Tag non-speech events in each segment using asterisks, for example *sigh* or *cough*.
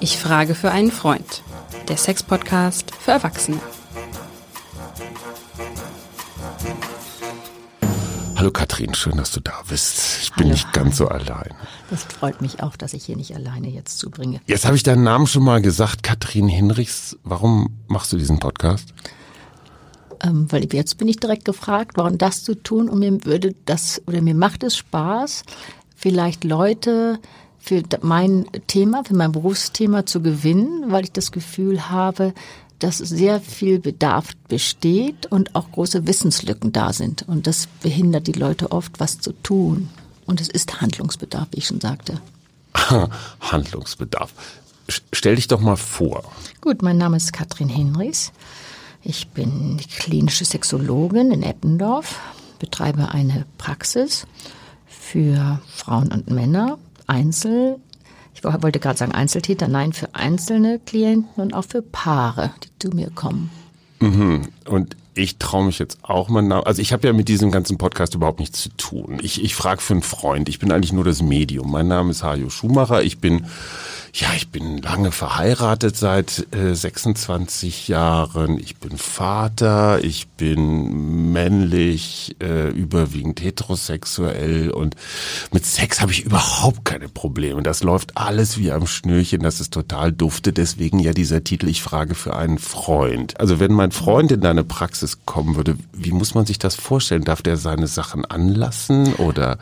Ich frage für einen Freund. Der Sex-Podcast für Erwachsene. Hallo Katrin, schön, dass du da bist. Ich bin Hallo. nicht ganz so allein. Das freut mich auch, dass ich hier nicht alleine jetzt zubringe. Jetzt habe ich deinen Namen schon mal gesagt, Katrin Hinrichs. Warum machst du diesen Podcast? Ähm, weil jetzt bin ich direkt gefragt, warum das zu tun und mir würde das oder mir macht es Spaß, vielleicht Leute für mein Thema, für mein Berufsthema zu gewinnen, weil ich das Gefühl habe, dass sehr viel Bedarf besteht und auch große Wissenslücken da sind. Und das behindert die Leute oft, was zu tun. Und es ist Handlungsbedarf, wie ich schon sagte. *laughs* Handlungsbedarf. Stell dich doch mal vor. Gut, mein Name ist Katrin Hinrichs. Ich bin klinische Sexologin in Eppendorf, betreibe eine Praxis für Frauen und Männer, Einzel. Ich wo- wollte gerade sagen Einzeltäter, nein, für einzelne Klienten und auch für Paare, die zu mir kommen. Und ich traue mich jetzt auch mal nach. Also ich habe ja mit diesem ganzen Podcast überhaupt nichts zu tun. Ich, ich frage für einen Freund. Ich bin eigentlich nur das Medium. Mein Name ist Hajo Schumacher. Ich bin, ja, ich bin lange verheiratet seit äh, 26 Jahren. Ich bin Vater. Ich bin männlich, äh, überwiegend heterosexuell und mit Sex habe ich überhaupt keine Probleme. Das läuft alles wie am Schnürchen. Das ist total dufte. Deswegen ja dieser Titel. Ich frage für einen Freund. Also wenn mein Freund in deine Praxis kommen würde, wie muss man sich das vorstellen? Darf der seine Sachen anlassen oder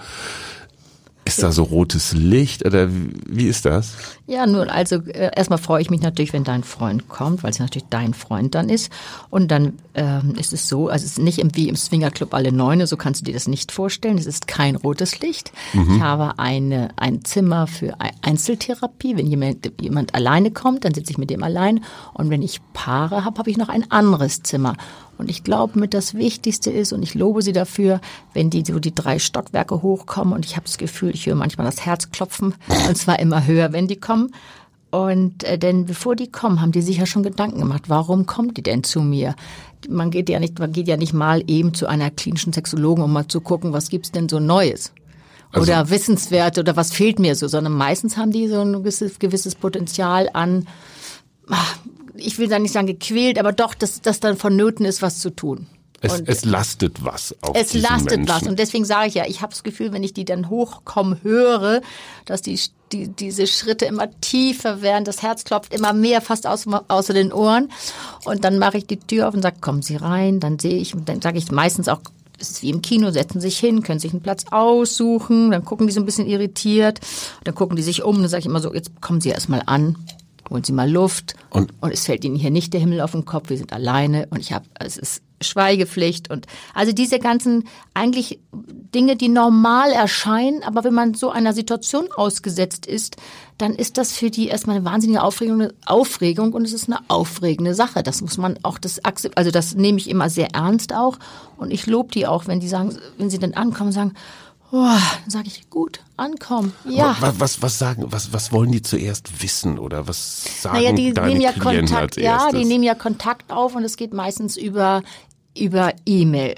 ist da so rotes Licht oder wie, ist das? Ja, nun, also äh, erstmal freue ich mich natürlich, wenn dein Freund kommt, weil es natürlich dein Freund dann ist. Und dann ähm, ist es so, also es ist nicht im, wie im Swingerclub alle Neune, so kannst du dir das nicht vorstellen. Es ist kein rotes Licht. Ich habe eine, ein Zimmer für Ei- Einzeltherapie. Wenn jemand, jemand alleine kommt, dann sitze ich mit dem allein. Und wenn ich Paare habe, habe ich noch ein anderes Zimmer. Und ich glaube, mit das Wichtigste ist, und ich lobe sie dafür, wenn die so die drei Stockwerke hochkommen und ich habe das Gefühl, ich höre manchmal das Herz klopfen, und zwar immer höher, wenn die kommen. Und äh, denn bevor die kommen, haben die sich ja schon Gedanken gemacht, warum kommt die denn zu mir? Man geht ja nicht, man geht ja nicht mal eben zu einer klinischen Sexologen, um mal zu gucken, was gibt's denn so Neues? Oder Wissenswerte oder was fehlt mir so, sondern meistens haben die so ein gewisses, gewisses Potenzial an, ah, ich will da nicht sagen gequält, aber doch, dass das dann vonnöten ist, was zu tun. Es, es lastet was auf es lastet Menschen. was. Und deswegen sage ich ja, ich habe das Gefühl, wenn ich die dann hochkommen höre, dass die, die, diese Schritte immer tiefer werden, das Herz klopft immer mehr fast aus, außer den Ohren. Und dann mache ich die Tür auf und sage, kommen Sie rein. Dann sehe ich, dann sage ich meistens auch, es ist wie im Kino, setzen sich hin, können sich einen Platz aussuchen, dann gucken die so ein bisschen irritiert, dann gucken die sich um, dann sage ich immer so, jetzt kommen Sie erst mal an, holen Sie mal Luft. Und- und es fällt Ihnen hier nicht der Himmel auf den Kopf, wir sind alleine und ich habe, es ist Schweigepflicht. Und also diese ganzen eigentlich Dinge, die normal erscheinen, aber wenn man so einer Situation ausgesetzt ist, dann ist das für die erstmal eine wahnsinnige Aufregung, Aufregung und es ist eine aufregende Sache. Das muss man auch das also das nehme ich immer sehr ernst auch. Und ich lobe die auch, wenn die sagen, wenn sie dann ankommen, und sagen, oh, dann sage ich gut, ankommen, ja. Was, was, was sagen, was, was wollen die zuerst wissen oder was sagen Naja, die deine nehmen ja Klienten Kontakt, ja, die nehmen ja Kontakt auf und es geht meistens über über E-Mail.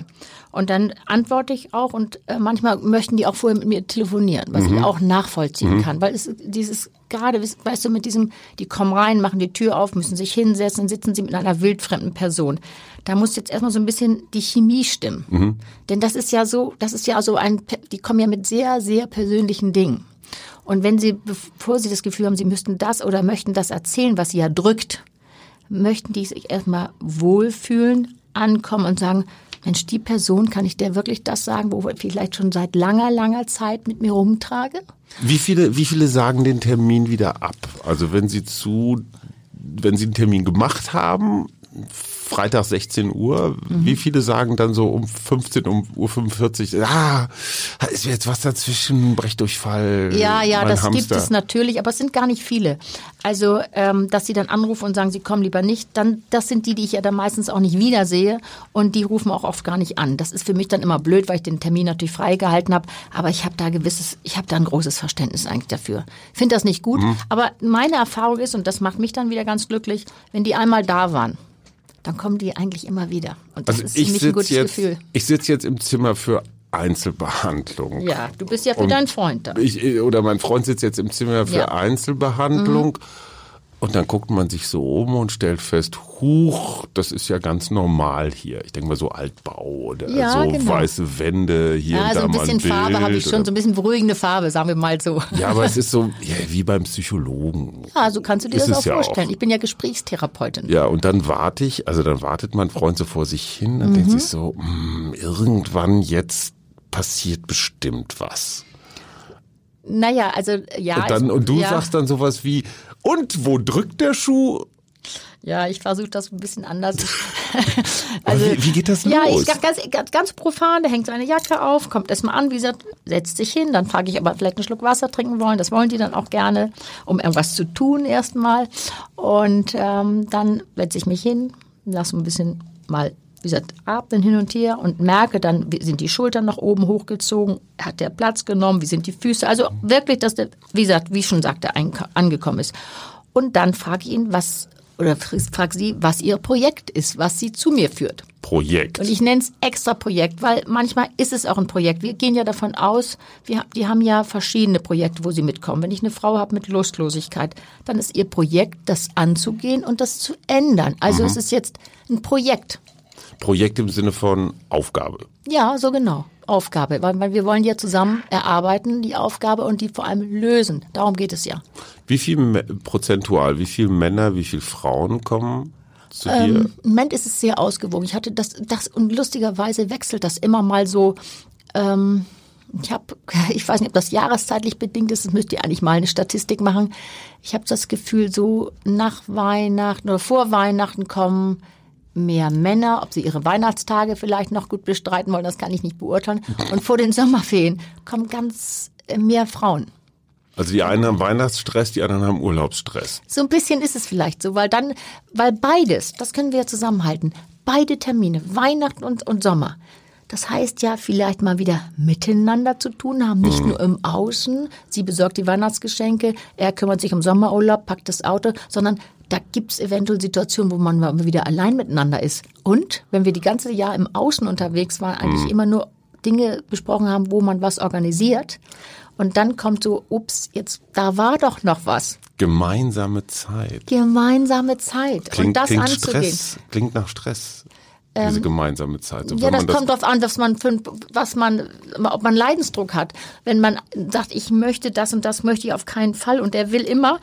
Und dann antworte ich auch und äh, manchmal möchten die auch vorher mit mir telefonieren, was Mhm. ich auch nachvollziehen kann, weil es ist dieses gerade, weißt- weißt du, mit diesem, die kommen rein, machen die Tür auf, müssen sich hinsetzen, dann sitzen sie mit einer wildfremden Person. Da muss jetzt erstmal so ein bisschen die Chemie stimmen. Mhm. Denn das ist ja so, das ist ja so ein, die kommen ja mit sehr, sehr persönlichen Dingen. Und wenn sie, bevor sie das Gefühl haben, sie müssten das oder möchten das erzählen, was sie ja drückt, möchten die sich erstmal wohlfühlen, ankommen und sagen, Mensch, die Person, kann ich der wirklich das sagen, wo ich vielleicht schon seit langer, langer Zeit mit mir rumtrage? Wie viele, wie viele sagen den Termin wieder ab? Also wenn sie zu, wenn sie einen Termin gemacht haben, Freitag 16 Uhr, Mhm. wie viele sagen dann so um 15 um Uhr 45, ah, ist jetzt was dazwischen, Brechdurchfall, Ja, ja, das Hamster. gibt es natürlich, aber es sind gar nicht viele. Also, ähm, dass sie dann anrufen und sagen, sie kommen lieber nicht, dann das sind die, die ich ja dann meistens auch nicht wiedersehe und die rufen auch oft gar nicht an. Das ist für mich dann immer blöd, weil ich den Termin natürlich freigehalten habe, aber ich habe da gewisses, ich habe da ein großes Verständnis eigentlich dafür. Finde das nicht gut, aber meine Erfahrung ist und das macht mich dann wieder ganz glücklich, wenn die einmal da waren, dann kommen die eigentlich immer wieder und das Also ist für mich ein gutes jetzt, Gefühl. ich sitze jetzt im Zimmer für Einzelbehandlung. Ja, du bist ja für Und deinen Freund da. Ich, oder mein Freund sitzt jetzt im Zimmer für Ja. Mhm. Und dann guckt man sich so um und stellt fest, huch, das ist ja ganz normal hier. Ich denke mal so Altbau oder Ja, so genau. weiße Wände, hier Ja, und so da ein mal bisschen ein Bild. Farbe habe ich schon, so ein bisschen beruhigende Farbe, sagen wir mal so. ja, aber es ist so ja, wie beim Psychologen. Ja, so kannst du dir Ist das auch ja auch. vorstellen. Ich bin ja Gesprächstherapeutin. Ja, und dann warte ich, also dann wartet mein Freund so vor sich hin und Mhm. denkt sich so, hm, irgendwann jetzt passiert bestimmt was. Naja, also ja. und, dann, und du sagst dann sowas wie, und wo drückt der Schuh? Ja, ich versuche das ein bisschen anders. *laughs* Aber wie- wie geht das ja, los? ich ganz, ganz, ganz, ganz profan, der hängt seine Jacke auf, kommt erstmal an, wie gesagt, setzt sich hin, dann frage ich, ob er vielleicht einen Schluck Wasser trinken wollen. Das wollen die dann auch gerne, um irgendwas zu tun erstmal. Und ähm, dann setze ich mich hin, lasse ein bisschen mal, wie gesagt, atmen hin und her und merke dann, wie sind die Schultern nach oben hochgezogen, hat der Platz genommen, wie sind die Füße. Also wirklich, dass der, wie gesagt, wie ich schon sagte, angekommen ist. Und dann frage ich ihn, was, oder frage sie, was ihr Projekt ist, was sie zu mir führt. Projekt. Und ich nenne es extra Projekt, weil manchmal ist es auch ein Projekt. Wir gehen ja davon aus, wir, die haben ja verschiedene Projekte, wo sie mitkommen. Wenn ich eine Frau habe mit Lustlosigkeit, dann ist ihr Projekt, das anzugehen und das zu ändern. Also es ist jetzt ein Projekt. Projekt im Sinne von Aufgabe. Ja, so genau. Aufgabe, weil, weil wir wollen ja zusammen erarbeiten, die Aufgabe und die vor allem lösen. Darum geht es ja. Wie viel prozentual, wie viel Männer, wie viel Frauen kommen zu dir? Im Moment ist es sehr ausgewogen. Ich hatte das, das und lustigerweise wechselt das immer mal so. Ähm, ich habe, *laughs* ich weiß nicht, ob das jahreszeitlich bedingt ist. Das müsst ihr eigentlich mal eine Statistik machen. Ich habe das Gefühl, so nach Weihnachten oder vor Weihnachten kommen mehr Männer, ob sie ihre Weihnachtstage vielleicht noch gut bestreiten wollen, das kann ich nicht beurteilen. Und vor den Sommerferien kommen ganz äh, mehr Frauen. Also die einen haben Weihnachtsstress, die anderen haben Urlaubsstress. So ein bisschen ist es vielleicht so, weil dann, weil beides, das können wir ja zusammenhalten, beide Termine, Weihnachten und, und Sommer. Das heißt ja vielleicht mal wieder miteinander zu tun haben, nicht nur im Außen. Sie besorgt die Weihnachtsgeschenke, er kümmert sich um Sommerurlaub, packt das Auto, sondern da gibt's eventuell Situationen, wo man mal wieder allein miteinander ist. Und wenn wir die ganze Jahr im Außen unterwegs waren, eigentlich immer nur Dinge besprochen haben, wo man was organisiert. Und dann kommt so, ups, jetzt, da war doch noch was Gemeinsame Zeit. gemeinsame Zeit und Klingt, das klingt anzugehen. Ähm, Stress, klingt nach Stress. Diese gemeinsame Zeit. So, Ja, das man kommt darauf an, was man für, was man, ob man Leidensdruck hat. Wenn man sagt, ich möchte das und das möchte ich auf keinen Fall und der will immer,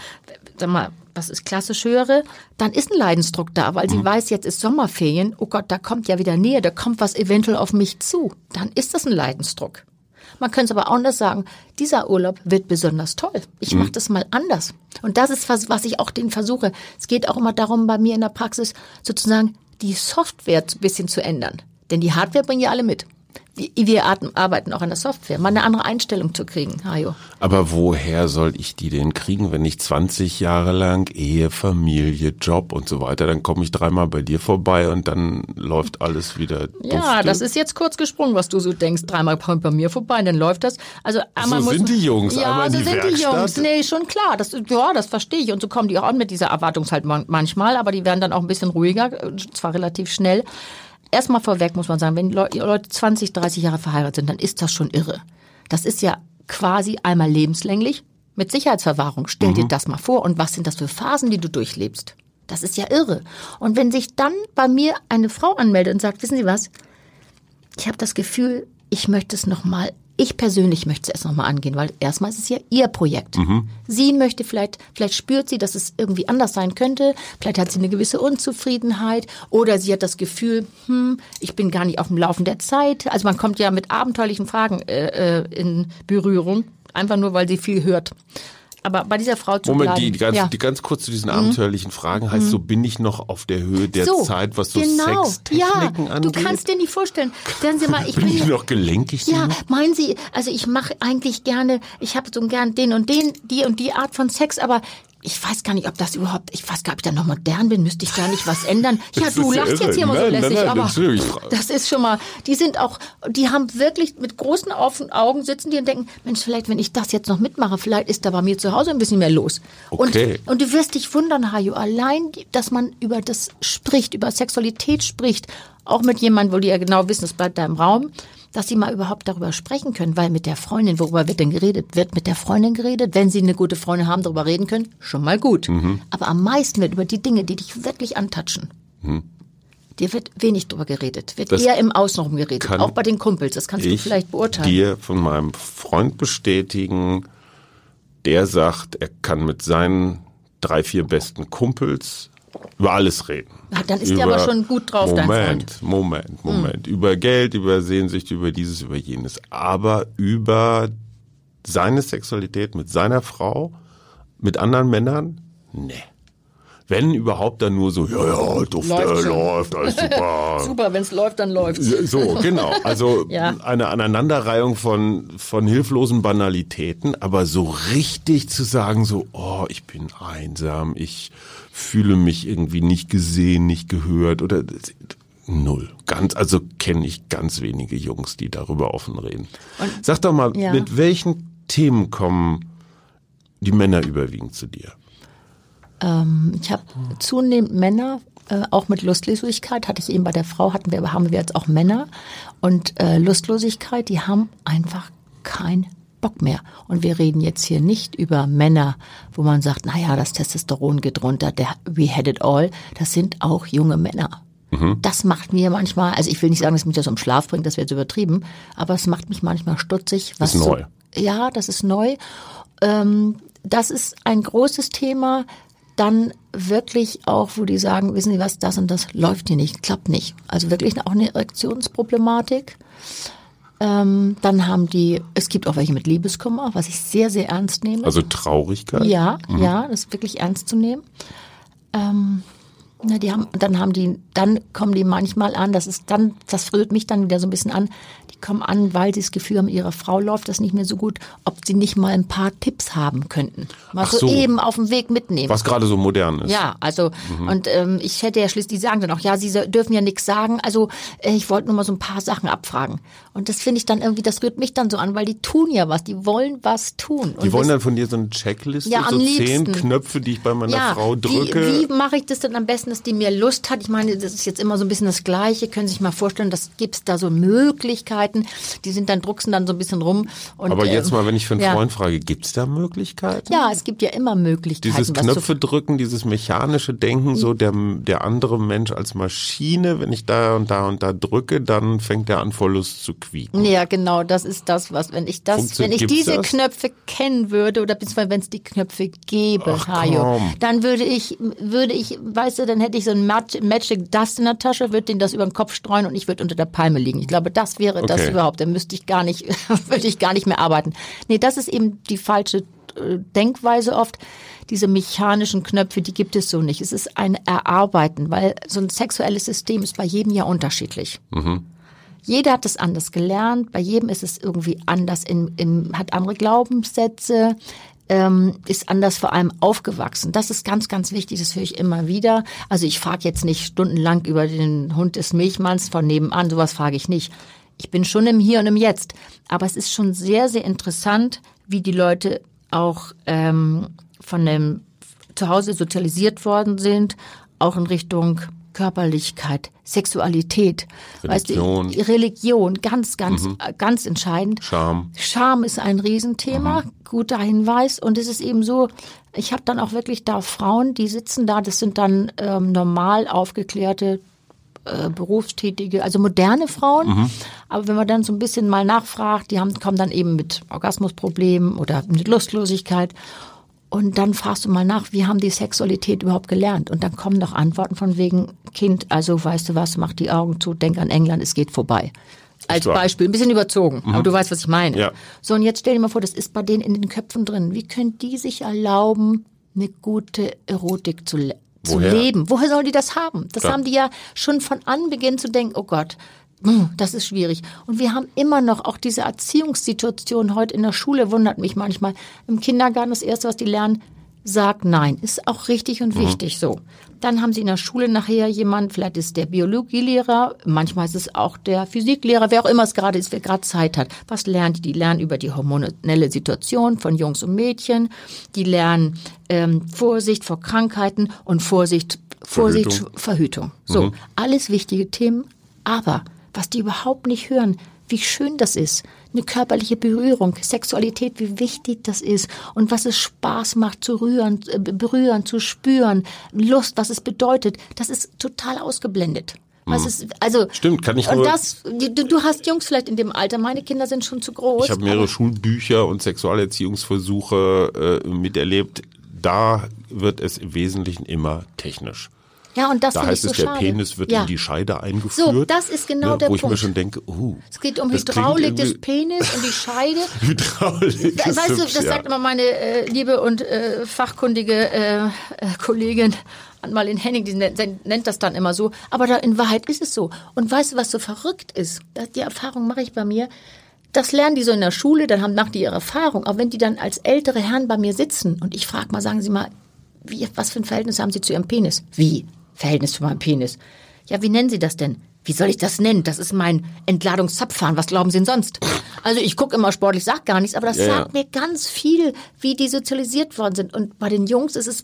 sag mal, was ist klassisch höre, dann ist ein Leidensdruck da, weil sie Mhm. weiß, jetzt ist Sommerferien, oh Gott, da kommt ja wieder Nähe, da kommt was eventuell auf mich zu. Dann ist das ein Leidensdruck. Man könnte es aber auch anders sagen, dieser Urlaub wird besonders toll. Ich Mhm. mache das mal anders. Und das ist was, was ich auch denen versuche. Es geht auch immer darum, bei mir in der Praxis sozusagen die Software ein bisschen zu ändern. Denn die Hardware bringen ja alle mit. Wir, arbeiten auch an der Software, mal eine andere Einstellung zu kriegen, Hajo. Aber woher soll ich die denn kriegen, wenn ich 20 Jahre lang Ehe, Familie, Job und so weiter, dann komme ich dreimal bei dir vorbei und dann läuft alles wieder Ja, dufte? das ist jetzt kurz gesprungen, was du so denkst. Dreimal kommt bei mir vorbei, dann läuft das. Also einmal So muss, sind die Jungs, ja, einmal in so die sind die Werkstatt. Jungs. Nee, schon klar. Das, ja, das verstehe ich. Und so kommen die auch an mit dieser Erwartungshaltung man- manchmal, aber die werden dann auch ein bisschen ruhiger, äh, zwar relativ schnell. Erstmal vorweg muss man sagen, wenn Leu- Leute 20, 30 Jahre verheiratet sind, dann ist das schon irre. Das ist ja quasi einmal lebenslänglich mit Sicherheitsverwahrung. Stell dir das mal vor. Und was sind das für Phasen, die du durchlebst? Das ist ja irre. Und wenn sich dann bei mir eine Frau anmeldet und sagt, wissen Sie was, ich habe das Gefühl, ich möchte es nochmal, ich persönlich möchte es erst nochmal angehen, weil erstmal ist es ja ihr Projekt. Sie möchte vielleicht, vielleicht spürt sie, dass es irgendwie anders sein könnte, vielleicht hat sie eine gewisse Unzufriedenheit oder sie hat das Gefühl, hm, ich bin gar nicht auf dem Laufen der Zeit. Also man kommt ja mit abenteuerlichen Fragen äh, äh, in Berührung, einfach nur, weil sie viel hört. Aber bei dieser Frau zu Moment, bleiben, die, die, ganz, ja. Mhm. die ganz kurz zu diesen abenteuerlichen Fragen heißt, so bin ich noch auf der Höhe der so, Zeit, was so genau. Sextechniken ja, angeht? Du kannst dir nicht vorstellen. Sagen Sie mal, ich *laughs* bin bin, ich noch gelenkig? Ja, genug? meinen Sie, also ich mache eigentlich gerne, ich habe so gern den und den, die und die Art von Sex, aber ich weiß gar nicht, ob das überhaupt, ich weiß gar nicht, ob ich da noch modern bin, müsste ich da nicht was ändern. Ja, Das du ja lachst irre. jetzt hier mal so Nein, nein, lässig, nein, aber natürlich. das ist schon mal, die sind auch, die haben wirklich mit großen Augen Augen sitzen die und denken, Mensch, vielleicht, wenn ich das jetzt noch mitmache, vielleicht ist da bei mir zu Hause ein bisschen mehr los. Okay. Und, und du wirst dich wundern, Hajo, allein, dass man über das spricht, über Sexualität spricht, auch mit jemandem, wo die ja genau wissen, es bleibt da im Raum, dass sie mal überhaupt darüber sprechen können, weil mit der Freundin, worüber wird denn geredet? Wird mit der Freundin geredet? Wenn sie eine gute Freundin haben, darüber reden können, schon mal gut. Mhm. Aber am meisten wird über die Dinge, die dich wirklich antatschen. Dir wird wenig drüber geredet, wird Das eher im Außenrum geredet, auch bei den Kumpels. Das kannst du ich vielleicht beurteilen. dir von meinem Freund bestätigen, der sagt, er kann mit seinen drei, vier besten Kumpels über alles reden. Ah, dann ist der aber schon gut drauf, dein Moment, Moment, Moment. Über Geld, über Sehnsucht, über dieses, über jenes. Aber über seine Sexualität mit seiner Frau, mit anderen Männern? Nee. Wenn überhaupt dann nur so, ja, ja, Duft, Läuft äh, läuft, alles *laughs* super. Super, wenn es läuft, dann läuft So, genau. Also *laughs* Ja. eine Aneinanderreihung von, von hilflosen Banalitäten, aber so richtig zu sagen, so, oh, ich bin einsam, ich fühle mich irgendwie nicht gesehen, nicht gehört oder null. Ganz, also kenne ich ganz wenige Jungs, die darüber offen reden. Sag doch mal, Ja. mit welchen Themen kommen die Männer überwiegend zu dir? Ich habe zunehmend Männer, äh, auch mit Lustlosigkeit, hatte ich eben bei der Frau, hatten wir, haben wir jetzt auch Männer. Und äh, Lustlosigkeit, die haben einfach keinen Bock mehr. Und wir reden jetzt hier nicht über Männer, wo man sagt, naja, das Testosteron geht runter, der we had it all. Das sind auch junge Männer. Das macht mir manchmal, also ich will nicht sagen, dass mich das um Schlaf bringt, das wäre jetzt übertrieben, aber es macht mich manchmal stutzig. Was Ist so- neu. ja, das ist neu. Ähm, das ist ein großes Thema. Dann wirklich auch, wo die sagen, wissen Sie was, das und das läuft hier nicht, klappt nicht. Also wirklich auch eine Erektionsproblematik. Ähm, dann haben die, es gibt auch welche mit Liebeskummer, was ich sehr, sehr ernst nehme. Also Traurigkeit? Ja, ja, das ist wirklich ernst zu nehmen. Ähm, na, die haben, dann haben die, dann kommen die manchmal an, das ist dann, das rührt mich dann wieder so ein bisschen an, die kommen an, weil sie das Gefühl haben, ihrer Frau läuft das nicht mehr so gut, ob sie nicht mal ein paar Tipps haben könnten. Mal so, so. eben auf dem Weg mitnehmen. Was gerade so modern ist. Ja, also und ähm, ich hätte ja schließlich, die sagen dann auch, ja, sie dürfen ja nichts sagen. Also äh, ich wollte nur mal so ein paar Sachen abfragen. Und das finde ich dann irgendwie, das rührt mich dann so an, weil die tun ja was, die wollen was tun. Die Und wollen das- dann von dir so eine Checkliste, Ja, so zehn. Knöpfe, die ich bei meiner Frau drücke. Wie, wie mache ich das denn am besten, dass die mir Lust hat? Ich meine, das ist jetzt immer so ein bisschen das Gleiche. Können Sie sich mal vorstellen, das gibt's da so Möglichkeiten. Die sind dann, drucksen dann so ein bisschen rum. Und, Aber jetzt ähm, mal, wenn ich für einen ja. Freund frage, gibt's da Möglichkeiten? Ja, es gibt ja immer Möglichkeiten. Dieses Knöpfe drücken, dieses mechanische Denken, so der, der andere Mensch als Maschine, wenn ich da und da und da drücke, dann fängt er an, vor Lust zu quieken. Ja, genau, das ist das, was, wenn ich das, Funktion- wenn ich diese das? Knöpfe kennen würde, oder beziehungsweise wenn es die Knöpfe gäbe, Ach, Hajo, dann würde ich, würde ich, weißt du, dann hätte ich so ein Mag- Magic Dust in der Tasche, würde den das über den Kopf streuen und ich würde unter der Palme liegen. Ich glaube, das wäre das Okay. überhaupt. Dann müsste ich gar nicht, *laughs* würde ich gar nicht mehr arbeiten. Nee, das ist eben die falsche äh, Denkweise oft. Diese mechanischen Knöpfe, die gibt es so nicht. Es ist ein Erarbeiten, weil so ein sexuelles System ist bei jedem ja unterschiedlich. Jeder hat es anders gelernt, bei jedem ist es irgendwie anders, in, in, hat andere Glaubenssätze, ähm, ist anders vor allem aufgewachsen. Das ist ganz, ganz wichtig, das höre ich immer wieder. Also ich frage jetzt nicht stundenlang über den Hund des Milchmanns von nebenan, sowas frage ich nicht. Ich bin schon im Hier und im Jetzt. Aber es ist schon sehr, sehr interessant, wie die Leute auch ähm, von dem Zuhause sozialisiert worden sind, auch in Richtung Körperlichkeit, Sexualität, Religion. Weißt du, Religion, ganz, ganz, äh, ganz entscheidend. Scham. Scham ist ein Riesenthema, guter Hinweis. Und es ist eben so, ich habe dann auch wirklich da Frauen, die sitzen da, das sind dann ähm, normal aufgeklärte äh, berufstätige, also moderne Frauen. Aber wenn man dann so ein bisschen mal nachfragt, die haben, kommen dann eben mit Orgasmusproblemen oder mit Lustlosigkeit. Und dann fragst du mal nach, wie haben die Sexualität überhaupt gelernt? Und dann kommen noch Antworten von wegen, Kind, also weißt du was, mach die Augen zu, denk an England, es geht vorbei. Als. Beispiel, ein bisschen überzogen, aber du weißt, was ich meine. Ja. So, und jetzt stell dir mal vor, das ist bei denen in den Köpfen drin. Wie können die sich erlauben, eine gute Erotik zu, zu Woher? leben? Woher sollen die das haben? Das Klar. haben die ja schon von Anbeginn zu denken, oh Gott, das ist schwierig. Und wir haben immer noch auch diese Erziehungssituation heute in der Schule, wundert mich manchmal. Im Kindergarten das Erste, was die lernen, sag nein. Ist auch richtig und wichtig so. Dann haben sie in der Schule nachher jemand, vielleicht ist der Biologielehrer, manchmal ist es auch der Physiklehrer, wer auch immer es gerade ist, wer gerade Zeit hat. Was lernen die? Die lernen über die hormonelle Situation von Jungs und Mädchen. Die lernen ähm, Vorsicht vor Krankheiten und Vorsicht, Vorsicht, Verhütung. Verhütung. So, alles wichtige Themen. Aber was die überhaupt nicht hören, wie schön das ist. Eine körperliche Berührung, Sexualität, wie wichtig das ist und was es Spaß macht zu rühren, äh, berühren, zu spüren, Lust, was es bedeutet, das ist total ausgeblendet. Was ist, also Stimmt, kann ich und nur- das, du, du hast Jungs vielleicht in dem Alter, meine Kinder sind schon zu groß. Ich habe mehrere Schulbücher und Sexualerziehungsversuche äh, miterlebt. Da wird es im Wesentlichen immer technisch. Ja, und das Da finde ich heißt so es, der schade. Penis wird ja. in die Scheide eingeführt. So, das ist genau ne, der Wo ich mir Punkt. schon denke, uh, Es geht um Hydraulik des Penis und die Scheide. *laughs* Hydraulik weißt du, hübsch, das ja. sagt immer meine äh, liebe und äh, fachkundige äh, äh, Kollegin Anmalin Henning, die nennt, nennt das dann immer so. Aber da in Wahrheit ist es so. Und weißt du, was so verrückt ist? Das, die Erfahrung mache ich bei mir. Das lernen die so in der Schule, dann haben, machen die ihre Erfahrung. Aber wenn die dann als ältere Herren bei mir sitzen und ich frage mal, sagen Sie mal, wie, was für ein Verhältnis haben Sie zu Ihrem Penis? Wie? Verhältnis zu meinem Penis? Ja, wie nennen Sie das denn? Wie soll ich das nennen? Das ist mein Entladungszapfhahn. Was glauben Sie denn sonst? Also ich gucke immer sportlich, sag gar nichts, aber das Ja, ja. sagt mir ganz viel, wie die sozialisiert worden sind. Und bei den Jungs ist es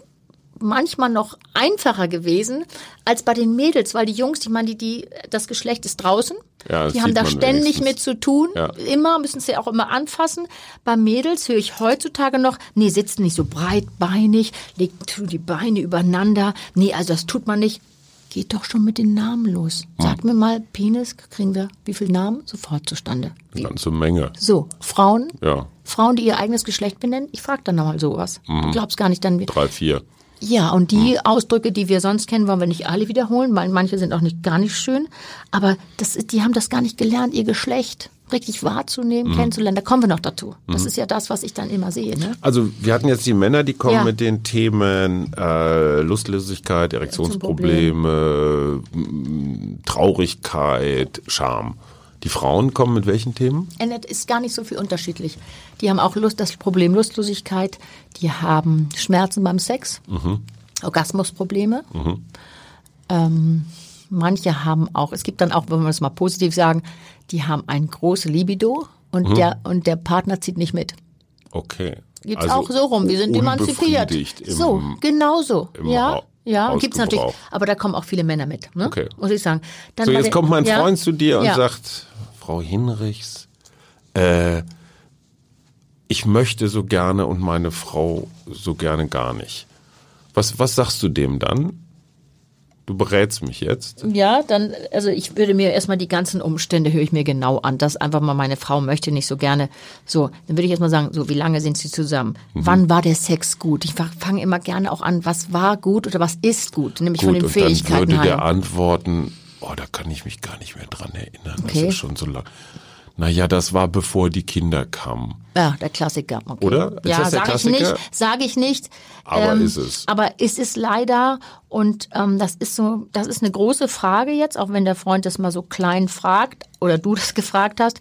manchmal noch einfacher gewesen als bei den Mädels, weil die Jungs, ich meine, die, die, das Geschlecht ist draußen. Ja, die haben da ständig wenigstens. mit zu tun. Ja. Immer müssen sie auch immer anfassen. Bei Mädels höre ich heutzutage noch, nee, sitzt nicht so breitbeinig, legt die Beine übereinander. Nee, also das tut man nicht. Geht doch schon mit den Namen los. Sag mir mal, Penis, kriegen wir wie viele Namen? Sofort zustande. Eine ganze Menge. So, Frauen, Ja, Frauen, die ihr eigenes Geschlecht benennen, ich frage dann nochmal sowas. Mhm. Du glaubst gar nicht, dann drei, vier. Ja, und die Ausdrücke, die wir sonst kennen, wollen wir nicht alle wiederholen, weil manche sind auch nicht gar nicht schön. Aber das, die haben das gar nicht gelernt, ihr Geschlecht richtig wahrzunehmen, kennenzulernen. Da kommen wir noch dazu. Das ist ja das, was ich dann immer sehe. Ne? Also wir hatten jetzt die Männer, die kommen Ja. mit den Themen äh, Lustlosigkeit, Erektionsprobleme, Traurigkeit, Scham. Die Frauen kommen mit welchen Themen? Ändert ist gar nicht so viel unterschiedlich. Die haben auch Lust, das Problem Lustlosigkeit. Die haben Schmerzen beim Sex, Orgasmusprobleme. Ähm, manche haben auch, es gibt dann auch, wenn wir es mal positiv sagen, die haben ein große Libido und der und der Partner zieht nicht mit. Okay. Gibt's Also auch so rum. Wir sind emanzipiert. im- so, genau so. Ja, Hau- ja, gibt's natürlich. Aber da kommen auch viele Männer mit. Ne? Okay. Muss ich sagen. Dann So, jetzt kommt mein ja, Freund zu dir und ja. sagt, Frau Hinrichs, äh, ich möchte so gerne und meine Frau so gerne gar nicht. Was, was sagst du dem dann? Du berätst mich jetzt. Ja, dann, also ich würde mir erstmal die ganzen Umstände höre ich mir genau an. Das einfach mal meine Frau möchte nicht so gerne. So, dann würde ich erstmal sagen, so, wie lange sind sie zusammen? Mhm. Wann war der Sex gut? Ich fange immer gerne auch an, was war gut oder was ist gut? Nämlich von den und dann Fähigkeiten würde der her. antworten, oh, da kann ich mich gar nicht mehr dran erinnern. Okay. Das ist schon so lang. Naja, das war bevor die Kinder kamen. Ja, der Klassiker. Okay. Oder? Ist Ja, sage ich nicht, sage ich nicht. Aber ist es. Aber ist es leider und ähm, das ist so, das ist eine große Frage jetzt, auch wenn der Freund das mal so klein fragt oder du *laughs* das gefragt hast.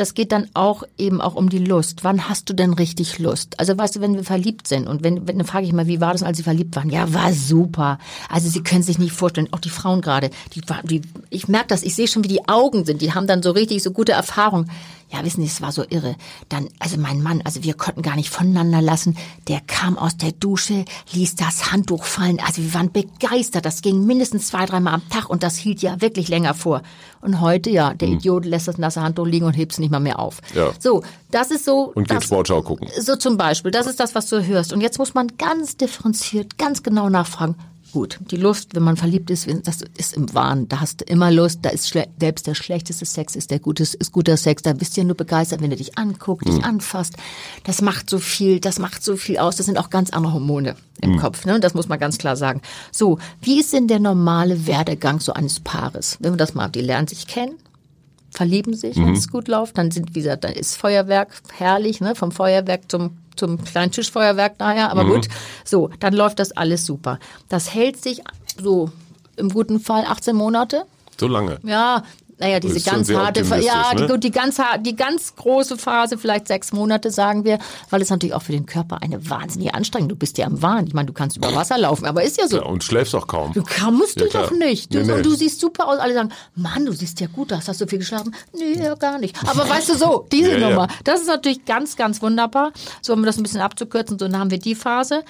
Das geht dann auch eben auch um die Lust. Wann hast du denn richtig Lust? Also weißt du, wenn wir verliebt sind und wenn, wenn dann frage ich mal, wie war das, als sie verliebt waren? Ja, war super. Also sie können sich nicht vorstellen, auch die Frauen gerade, die, die ich merke das, ich sehe schon, wie die Augen sind. Die haben dann so richtig so gute Erfahrungen. Ja, wissen Sie, es war so irre. Dann, also mein Mann, also wir konnten gar nicht voneinander lassen. Der kam aus der Dusche, ließ das Handtuch fallen. Also wir waren begeistert. Das ging mindestens zwei, dreimal am Tag und das hielt ja wirklich länger vor. Und heute, ja, der Idiot lässt das nasse Handtuch liegen und hebt es nicht mal mehr auf. Hm. Ja. So, das ist so. Und geht das, Sportschau gucken. so zum Beispiel, das ist das, was du hörst. Und jetzt muss man ganz differenziert, ganz genau nachfragen. Gut, die Lust, wenn man verliebt ist, das ist im Wahn. Da hast du immer Lust. Da ist selbst der schlechteste Sex ist der gutes, ist guter Sex. Da bist du ja nur begeistert, wenn er dich anguckt, dich anfasst. Das macht so viel, das macht so viel aus. Das sind auch ganz andere Hormone im Kopf. Ne? Das muss man ganz klar sagen. So, wie ist denn der normale Werdegang so eines Paares? Wenn wir das mal, die lernen sich kennen, verlieben sich, wenn es gut läuft, dann sind, wie gesagt, dann ist Feuerwerk herrlich, ne? Vom Feuerwerk zum zum kleinen Tischfeuerwerk daher, aber gut. So, dann läuft das alles super. Das hält sich so im guten Fall 18 Monate. So lange. Ja, naja, diese ist schon ganz harte, ja, die, ne? die, ganz, die ganz große Phase, vielleicht sechs Monate, sagen wir, weil es natürlich auch für den Körper eine wahnsinnige Anstrengung. Du bist ja am Wahn. Ich meine, du kannst über Wasser laufen, aber ist ja so. Ja, und schläfst auch kaum. Du musst Ja, du klar. doch nicht. Du, Nee, nee. du siehst super aus. Alle sagen, Mann, du siehst ja gut aus. Hast du viel geschlafen? Nee, ja, gar nicht. Aber weißt du so, diese ja. Nummer, das ist natürlich ganz, ganz wunderbar. So, um das ein bisschen abzukürzen, so dann haben wir die Phase.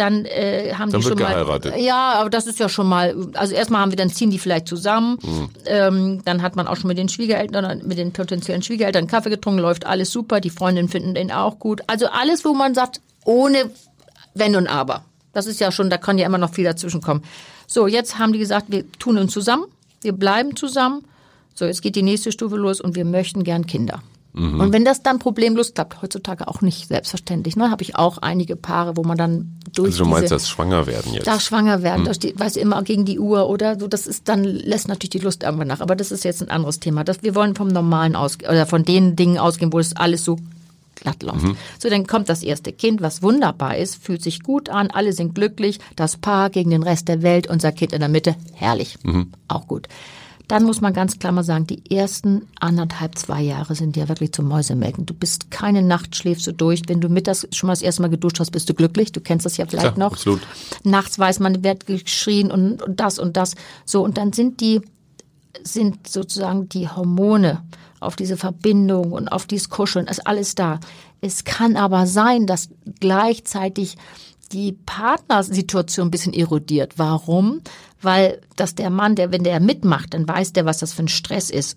Dann äh, haben Dann die schon mal. geheiratet. Ja, aber das ist ja schon mal. Also erstmal haben wir dann ziehen die vielleicht zusammen. Mhm. Ähm, dann hat man auch schon mit den Schwiegereltern mit den potenziellen Schwiegereltern Kaffee getrunken, läuft alles super. Die Freundinnen finden den auch gut. Also alles, wo man sagt, ohne Wenn und Aber. Das ist ja schon, da kann ja immer noch viel dazwischen kommen. So, jetzt haben die gesagt, wir tun uns zusammen, wir bleiben zusammen. So, jetzt geht die nächste Stufe los und wir möchten gern Kinder. Mhm. Und wenn das dann problemlos klappt, heutzutage auch nicht selbstverständlich, ne, habe ich auch einige Paare, wo man dann durch Also du meinst diese das schwanger werden jetzt? da schwanger werden, da steht, weiß immer gegen die Uhr oder so, das ist dann lässt natürlich die Lust irgendwann nach. Aber das ist jetzt ein anderes Thema. Das, wir wollen vom Normalen aus oder von den Dingen ausgehen, wo es alles so glatt läuft. So, dann kommt das erste Kind, was wunderbar ist, fühlt sich gut an, alle sind glücklich, das Paar gegen den Rest der Welt, unser Kind in der Mitte, herrlich, auch gut. Dann muss man ganz klar mal sagen, die ersten anderthalb, zwei Jahre sind ja wirklich zum Mäusemelken. Du bist keine Nacht, schläfst du durch. Wenn du mittags schon mal das erste Mal geduscht hast, bist du glücklich. Du kennst das ja vielleicht Klar, noch. absolut. Nachts weiß man, wird geschrien und, und das und das. So, und dann sind die, sind sozusagen die Hormone auf diese Verbindung und auf dieses Kuscheln, ist alles da. Es kann aber sein, dass gleichzeitig die Partnersituation ein bisschen erodiert. Warum? Weil, dass der Mann, der, wenn der mitmacht, dann weiß der, was das für ein Stress ist.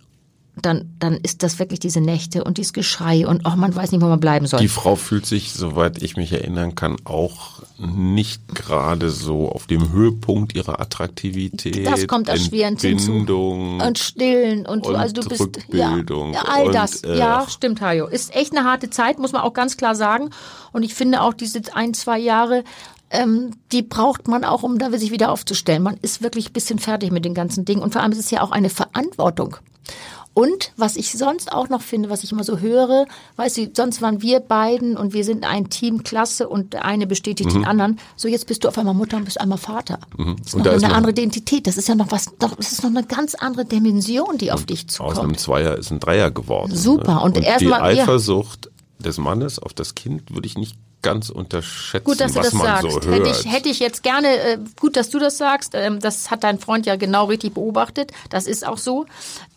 Dann, dann ist das wirklich diese Nächte und dieses Geschrei und oh, man weiß nicht, wo man bleiben soll. Die Frau fühlt sich, soweit ich mich erinnern kann, auch nicht gerade so auf dem Höhepunkt ihrer Attraktivität. Das kommt erschwerend. Entbindung. und stillen und, so. und also du bist ja, ja all und, das. äh, ja, stimmt, Hajo. Ist echt eine harte Zeit, muss man auch ganz klar sagen. Und ich finde auch diese ein, zwei Jahre, ähm, die braucht man auch, um da sich wieder aufzustellen. Man ist wirklich ein bisschen fertig mit den ganzen Dingen. Und vor allem ist es ja auch eine Verantwortung. Und was ich sonst auch noch finde, was ich immer so höre, weißt du, sonst waren wir beiden und wir sind ein Team, Klasse und der eine bestätigt Mhm. den anderen. So jetzt bist du auf einmal Mutter und bist einmal Vater. Das ist Und noch da eine ist andere Identität. Das ist ja noch was, doch, das ist noch eine ganz andere Dimension, die auf dich Aus zukommt. einem Zweier ist ein Dreier geworden. Super. Ne? Und Und erst die mal- ja. Eifersucht des Mannes auf das Kind würde ich nicht ganz unterschätzen, Gut, dass du was das man sagst. so hört. hätte, ich, hätte ich jetzt gerne, äh, gut, dass du das sagst. Ähm, das hat dein Freund ja genau richtig beobachtet. Das ist auch so.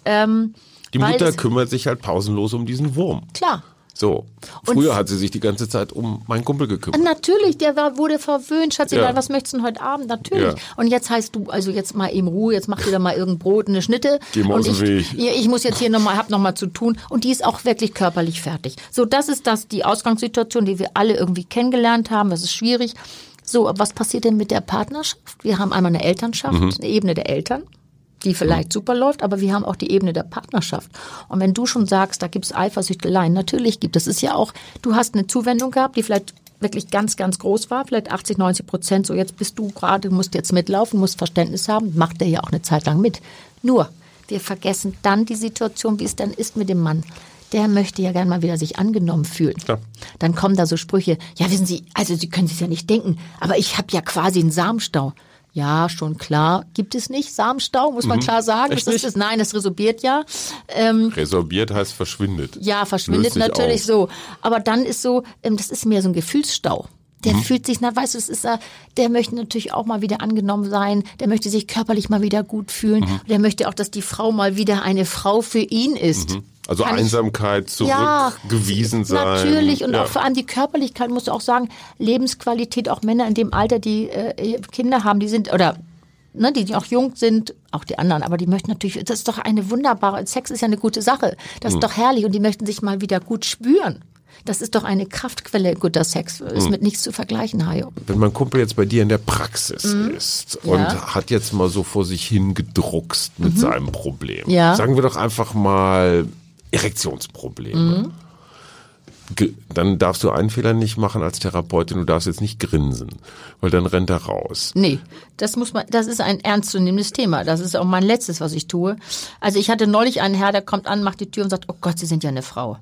Ähm, die weil Mutter kümmert sich halt pausenlos um diesen Wurm. Klar. So. Und- Früher hat sie sich die ganze Zeit um meinen Kumpel gekümmert. Natürlich, der war, wurde verwöhnt. Schatzi, Ja. was möchtest du denn heute Abend? Natürlich. Ja. Und jetzt heißt du, also jetzt mal eben Ruhe, jetzt mach dir da mal irgendein Brot, eine Schnitte. Geh mal und aus dem ich, Weg. Ich muss jetzt hier nochmal, hab nochmal zu tun. Und die ist auch wirklich körperlich fertig. So, das ist das, die Ausgangssituation, die wir alle irgendwie kennengelernt haben. Das ist schwierig. So, was passiert denn mit der Partnerschaft? Wir haben einmal eine Elternschaft, Mhm. eine Ebene der Eltern die vielleicht super läuft, aber wir haben auch die Ebene der Partnerschaft. Und wenn du schon sagst, da gibt's Eifersüchteleien, natürlich gibt es. Es ist ja auch, du hast eine Zuwendung gehabt, die vielleicht wirklich ganz, ganz groß war, vielleicht 80, 90 Prozent. So jetzt bist du gerade, musst jetzt mitlaufen, musst Verständnis haben, macht der ja auch eine Zeit lang mit. Nur, wir vergessen dann die Situation, wie es dann ist mit dem Mann. Der möchte ja gern mal wieder sich angenommen fühlen. Klar. Dann kommen da so Sprüche, ja wissen Sie, also Sie können sich ja nicht denken, aber ich habe ja quasi einen Samenstau. Ja, schon klar. Gibt es nicht Samenstau, muss man klar sagen. Mhm. Echt das ist es. Nein, das resorbiert ja. Ähm, Resorbiert heißt verschwindet. ja, verschwindet natürlich auf. so. Aber dann ist so, ähm, das ist mehr so ein Gefühlsstau. Der Mhm. fühlt sich, na, weißt du, es ist, äh, der möchte natürlich auch mal wieder angenommen sein. Der möchte sich körperlich mal wieder gut fühlen. Mhm. Der möchte auch, dass die Frau mal wieder eine Frau für ihn ist. Also Kann Einsamkeit, Ja, zurückgewiesen sein. Natürlich und ja. auch vor allem die Körperlichkeit, musst du auch sagen, Lebensqualität, auch Männer in dem Alter, die äh, Kinder haben, die sind, oder ne, die, die auch jung sind, auch die anderen, aber die möchten natürlich, das ist doch eine wunderbare, Sex ist ja eine gute Sache, das Hm. ist doch herrlich und die möchten sich mal wieder gut spüren. Das ist doch eine Kraftquelle, guter Sex, Hm. ist mit nichts zu vergleichen, Hajo. Wenn mein Kumpel jetzt bei dir in der Praxis ist und Mhm. Ja. Mhm. hat jetzt mal so vor sich hingedruckst mit seinem Problem. Ja. Sagen wir doch einfach mal Erektionsprobleme. Mhm. Dann darfst du einen Fehler nicht machen als Therapeutin, du darfst jetzt nicht grinsen, weil dann rennt er raus. Nee, das muss man, das ist ein ernstzunehmendes Thema. Das ist auch mein letztes, was ich tue. Also ich hatte neulich einen Herr, der kommt an, macht die Tür und sagt, oh Gott, Sie sind ja eine Frau.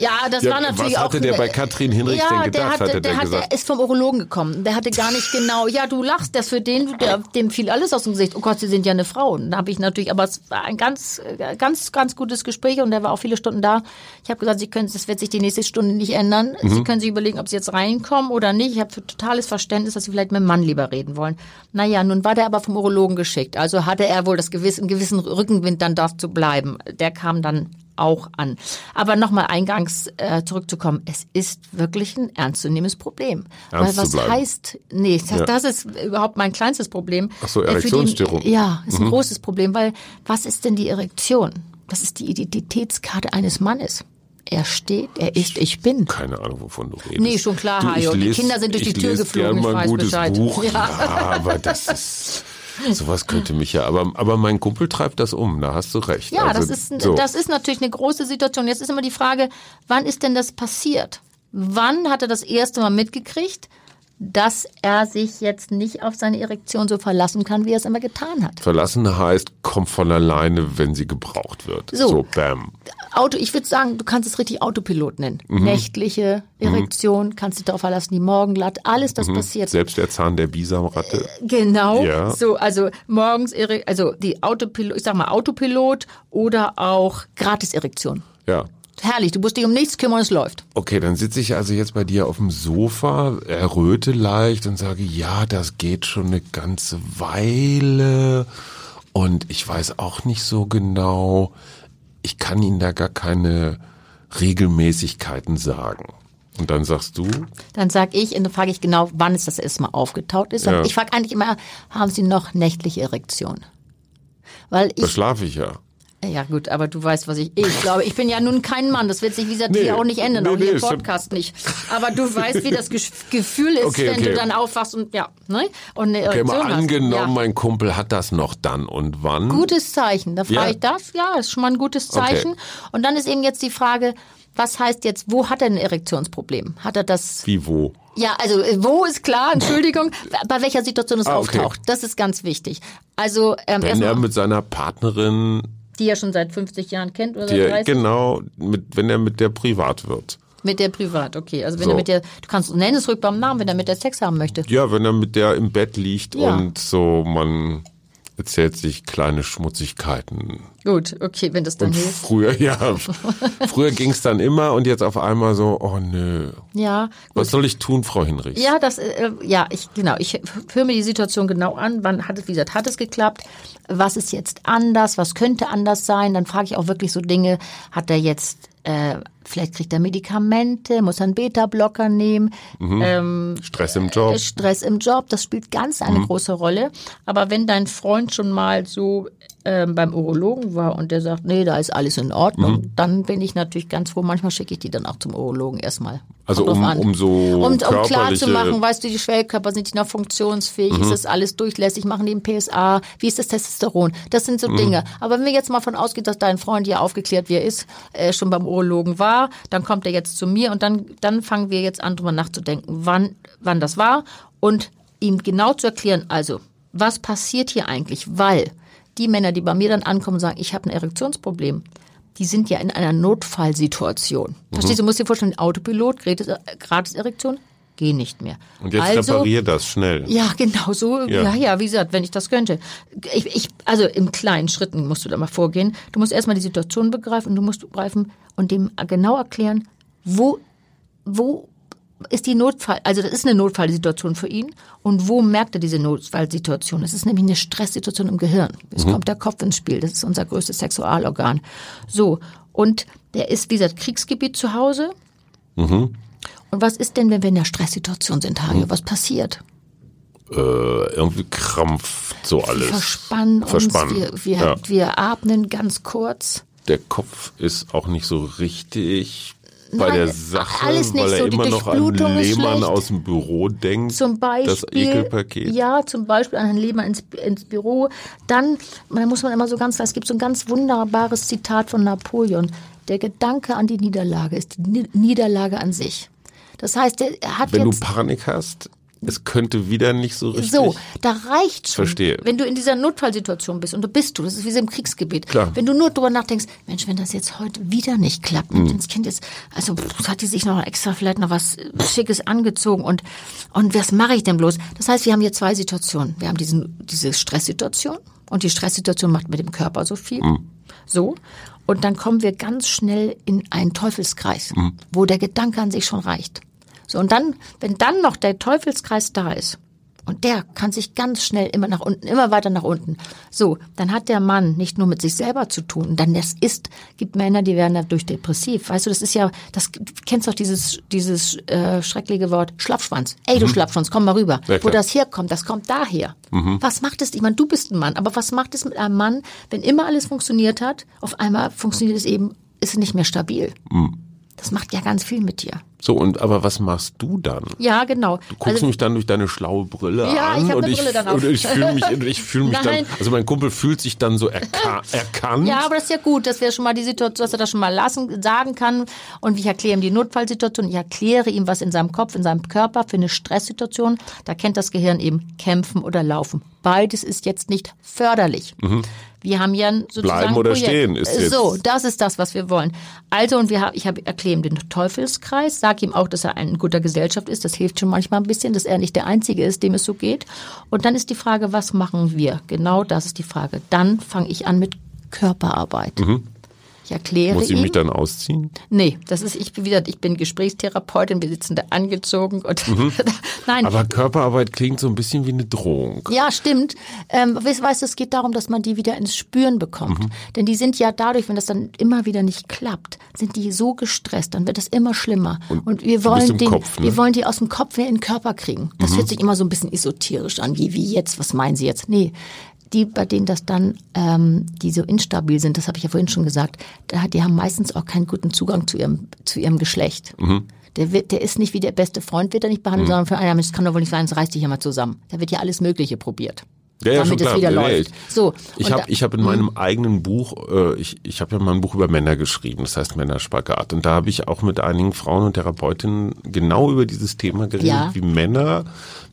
Ja, das Ja, war natürlich was auch. hatte der bei Katrin Hinrich ja, denn gedacht, der hatte, hatte der, hat, gesagt? der ist vom Urologen gekommen. Der hatte gar nicht genau. Ja, du lachst, das für den, der, dem fiel alles aus dem Gesicht. Oh Gott, Sie sind ja eine Frau. Und da habe ich natürlich, aber es war ein ganz, ganz, ganz gutes Gespräch und der war auch viele Stunden da. Ich habe gesagt, Sie können, das wird sich die nächste Stunde nicht ändern. Mhm. Sie können sich überlegen, ob Sie jetzt reinkommen oder nicht. Ich habe totales Verständnis, dass Sie vielleicht mit dem Mann lieber reden wollen. Naja, nun war der aber vom Urologen geschickt. Also hatte er wohl das gewiss, einen gewissen Rückenwind, dann da zu bleiben. Der kam dann auch an. Aber nochmal eingangs äh, zurückzukommen, es ist wirklich ein ernstzunehmendes Problem. Ernst Weil was heißt, nee, das, Ja. das ist überhaupt mein kleinstes Problem. Ach so, Äh, Erektionsstörung. Mhm. Ja, ist ein großes Problem, weil was ist denn die Erektion? Das ist die Identitätskarte eines Mannes. Er steht, er ist, ich bin. Keine Ahnung, wovon du redest. Nee, schon klar, Du, Hajo. Die Kinder sind durch die Tür geflogen, ich weiß Bescheid. Buch. Ja. *laughs* Ja. aber das ist. Sowas könnte mich ja, aber, aber mein Kumpel treibt das um, da hast du recht. Ja, Also, das ist, so. das ist natürlich eine große Situation. Jetzt ist immer die Frage, wann ist denn das passiert? Wann hat er das erste Mal mitgekriegt, dass er sich jetzt nicht auf seine Erektion so verlassen kann, wie er es immer getan hat? Verlassen heißt, kommt von alleine, wenn sie gebraucht wird. So. so bam. Auto, ich würde sagen, du kannst es richtig Autopilot nennen. Mhm. Nächtliche Erektion, kannst dich darauf verlassen, die Morgenglatt, alles das passiert. Selbst der Zahn der Bisamratte. Genau. Ja. So, also morgens, also die Autopilot, ich sag mal Autopilot oder auch Gratis-Erektion. Ja. Herrlich, du musst dich um nichts kümmern, es läuft. Okay, dann sitze ich also jetzt bei dir auf dem Sofa, erröte leicht und sage, ja, das geht schon eine ganze Weile. Und ich weiß auch nicht so genau, ich kann Ihnen da gar keine Regelmäßigkeiten sagen. Und dann sagst du, Dann sag ich, und dann frage ich genau, wann es das erste Mal aufgetaucht ist. Ja. Ich frage eigentlich immer, haben Sie noch nächtliche Erektion? Weil da ich, schlafe ich ja. Ja gut, aber du weißt, was ich, ich glaube, ich bin ja nun kein Mann, das wird sich wie gesagt Nee, hier auch nicht ändern, nee, auch hier nee, im Podcast nicht. Aber du weißt, wie das Gefühl ist, Okay, wenn okay. du dann aufwachst und ja, ne? Und eine Okay, Erektion mal angenommen, ja. mein Kumpel hat das noch dann und wann? Gutes Zeichen. Da frage Ja. ich das, ja, ist schon mal ein gutes Zeichen. Okay. Und dann ist eben jetzt die Frage, was heißt jetzt, wo hat er ein Erektionsproblem? Hat er das Wie wo? Ja, also äh, wo ist klar, Entschuldigung, bei welcher Situation es Ah, okay. auftaucht. Das ist ganz wichtig. Also ähm, Wenn er mit seiner Partnerin, die er schon seit 50 Jahren kennt oder die seit er, 30? genau, mit, wenn er mit der privat wird. Mit der privat, okay. Also wenn So. er mit der, du kannst nenn es ruhig beim Namen, wenn er mit der Sex haben möchte. Ja, wenn er mit der im Bett liegt Ja. und so, man erzählt sich kleine Schmutzigkeiten. Gut, okay, wenn das dann Und hilft. früher, ja, früher ging's dann immer und jetzt auf einmal so, oh nö. Ja, Was soll ich tun, Frau Hinrichs? Ja, das, äh, ja, ich, genau, ich höre mir die Situation genau an. Wann hat es, wie gesagt, hat es geklappt? Was ist jetzt anders? Was könnte anders sein? Dann frage ich auch wirklich so Dinge. Hat er jetzt, äh, vielleicht kriegt er Medikamente? Muss er einen Beta-Blocker nehmen? Ähm, Stress im Job. Stress im Job, das spielt ganz eine große Rolle. Aber wenn dein Freund schon mal so ähm, beim Urologen war und der sagt, nee, da ist alles in Ordnung, dann bin ich natürlich ganz froh. Manchmal schicke ich die dann auch zum Urologen erstmal. Also um- um so um, um klar zu machen, weißt du, die Schwellkörper sind die noch funktionsfähig, ist das alles durchlässig, machen die ein PSA, wie ist das Testosteron? Das sind so Dinge. Aber wenn wir jetzt mal von ausgehen, dass dein Freund ja aufgeklärt, wie er ist, äh, schon beim Urologen war, dann kommt er jetzt zu mir und dann, dann fangen wir jetzt an, drüber nachzudenken, wann, wann das war und ihm genau zu erklären, also, was passiert hier eigentlich? Weil die Männer, die bei mir dann ankommen und sagen, ich habe ein Erektionsproblem, die sind ja in einer Notfallsituation. Verstehst du, du musst dir vorstellen, Autopilot, Gratis, Gratis-Erektion, geh nicht mehr. Und jetzt also, reparier das schnell. ja, genau so. Ja. Ja. ja, wie gesagt, wenn ich das könnte. Ich, ich, also in kleinen Schritten musst du da mal vorgehen. Du musst erstmal die Situation begreifen und du musst begreifen und dem genau erklären, wo, wo ist die Notfall, also das ist eine Notfallsituation für ihn und wo merkt er diese Notfallsituation? Das ist nämlich eine Stresssituation im Gehirn. Es kommt der Kopf ins Spiel, das ist unser größtes Sexualorgan. So, und der ist, wie gesagt, Kriegsgebiet zu Hause. Und was ist denn, wenn wir in einer Stresssituation sind, Hajo? Was passiert? Äh, irgendwie krampft so alles. verspannen Verspannen. uns, wir, wir, ja. wir atmen ganz kurz. Der Kopf ist auch nicht so richtig bei Nein, der Sache, alles nicht weil er so. Immer noch an Lehmann aus dem Büro denkt. Zum Beispiel, Das Ekelpaket. ja, zum Beispiel an Herrn Lehmann ins, ins Büro. Dann, da muss man immer so ganz, es gibt so ein ganz wunderbares Zitat von Napoleon. Der Gedanke an die Niederlage ist die Ni- Niederlage an sich. Das heißt, er hat Wenn du jetzt Panik hast, es könnte wieder nicht so richtig. So, da reicht schon. Verstehe. Wenn du in dieser Notfallsituation bist und du bist du, das ist wie so im Kriegsgebiet. Klar. Wenn du nur drüber nachdenkst, Mensch, wenn das jetzt heute wieder nicht klappt, Mhm. das Kind jetzt, also pff, hat die sich noch extra vielleicht noch was Schickes angezogen und und was mache ich denn bloß? Das heißt, wir haben hier zwei Situationen. Wir haben diesen, diese Stresssituation und die Stresssituation macht mit dem Körper so viel. Mhm. So. Und dann kommen wir ganz schnell in einen Teufelskreis, Mhm. wo der Gedanke an sich schon reicht. So, und dann, wenn dann noch der Teufelskreis da ist, Und der kann sich ganz schnell immer nach unten, immer weiter nach unten. So, dann hat der Mann nicht nur mit sich selber zu tun. Dann das ist, gibt Männer, die werden dadurch depressiv. Weißt du, das ist ja, das du kennst doch dieses dieses äh, schreckliche Wort Schlappschwanz. Ey, du Schlappschwanz, komm mal rüber. Wo klar. das herkommt, das kommt daher. Was macht es? Ich meine, du bist ein Mann, aber was macht es mit einem Mann, wenn immer alles funktioniert hat, auf einmal funktioniert es eben, ist es nicht mehr stabil. Das macht ja ganz viel mit dir. So, und aber was machst du dann? Ja, genau. Du guckst mich dann durch deine schlaue Brille Ja, an ich und ich, Brille dann auf. und ich fühle mich, ich fühle mich dann, also mein Kumpel fühlt sich dann so erka *laughs* erkannt. Ja, aber das ist ja gut, dass wir schon mal die Situation, dass er das schon mal lassen, sagen kann. Und ich erkläre ihm die Notfallsituation. Ich erkläre ihm, was in seinem Kopf, in seinem Körper für eine Stresssituation. Da kennt das Gehirn eben kämpfen oder laufen. Beides ist jetzt nicht förderlich. Wir haben ja ein sozusagen Mhm. Bleiben oder Projekt. stehen ist jetzt- So, das ist das, was wir wollen. Also, und wir haben, ich habe erkläre ihm den Teufelskreis, sage ihm auch, dass er ein guter Gesellschaft ist. Das hilft schon manchmal ein bisschen, dass er nicht der Einzige ist, dem es so geht. Und dann ist die Frage, was machen wir? Genau das ist die Frage. Dann fange ich an mit Körperarbeit. Ich erkläre Muss ich ihm. mich dann ausziehen? Nee, das ist ich bin wieder, ich bin Gesprächstherapeutin, wir sitzen da angezogen und *laughs* nein. Mhm. Aber Körperarbeit klingt so ein bisschen wie eine Drohung. Ja, stimmt. Ähm, weißt, du, es geht darum, dass man die wieder ins Spüren bekommt. Mhm. Denn die sind ja dadurch, wenn das dann immer wieder nicht klappt, sind die so gestresst, dann wird es immer schlimmer. Und, wir du bist wollen den, Kopf, ne? wir wollen die aus dem Kopf wieder in den Körper kriegen. Das hört sich immer so ein bisschen esoterisch an, wie, wie jetzt, was meinen Sie jetzt? Nee. Die, bei denen das dann, ähm, die so instabil sind, das habe ich ja vorhin schon gesagt, da, die haben meistens auch keinen guten Zugang zu ihrem, zu ihrem Geschlecht. Der, wird, der ist nicht wie der beste Freund, wird er nicht behandelt, sondern für einen, das kann doch wohl nicht sein, das reißt dich ja mal zusammen. Da wird ja alles Mögliche probiert. Ja, ja, damit es wieder nee, läuft. So, Ich habe ich hab in meinem eigenen Buch, äh, ich, ich habe ja mal ein Buch über Männer geschrieben, das heißt Männerspagat. Und da habe ich auch mit einigen Frauen und Therapeutinnen genau über dieses Thema geredet, Ja. wie Männer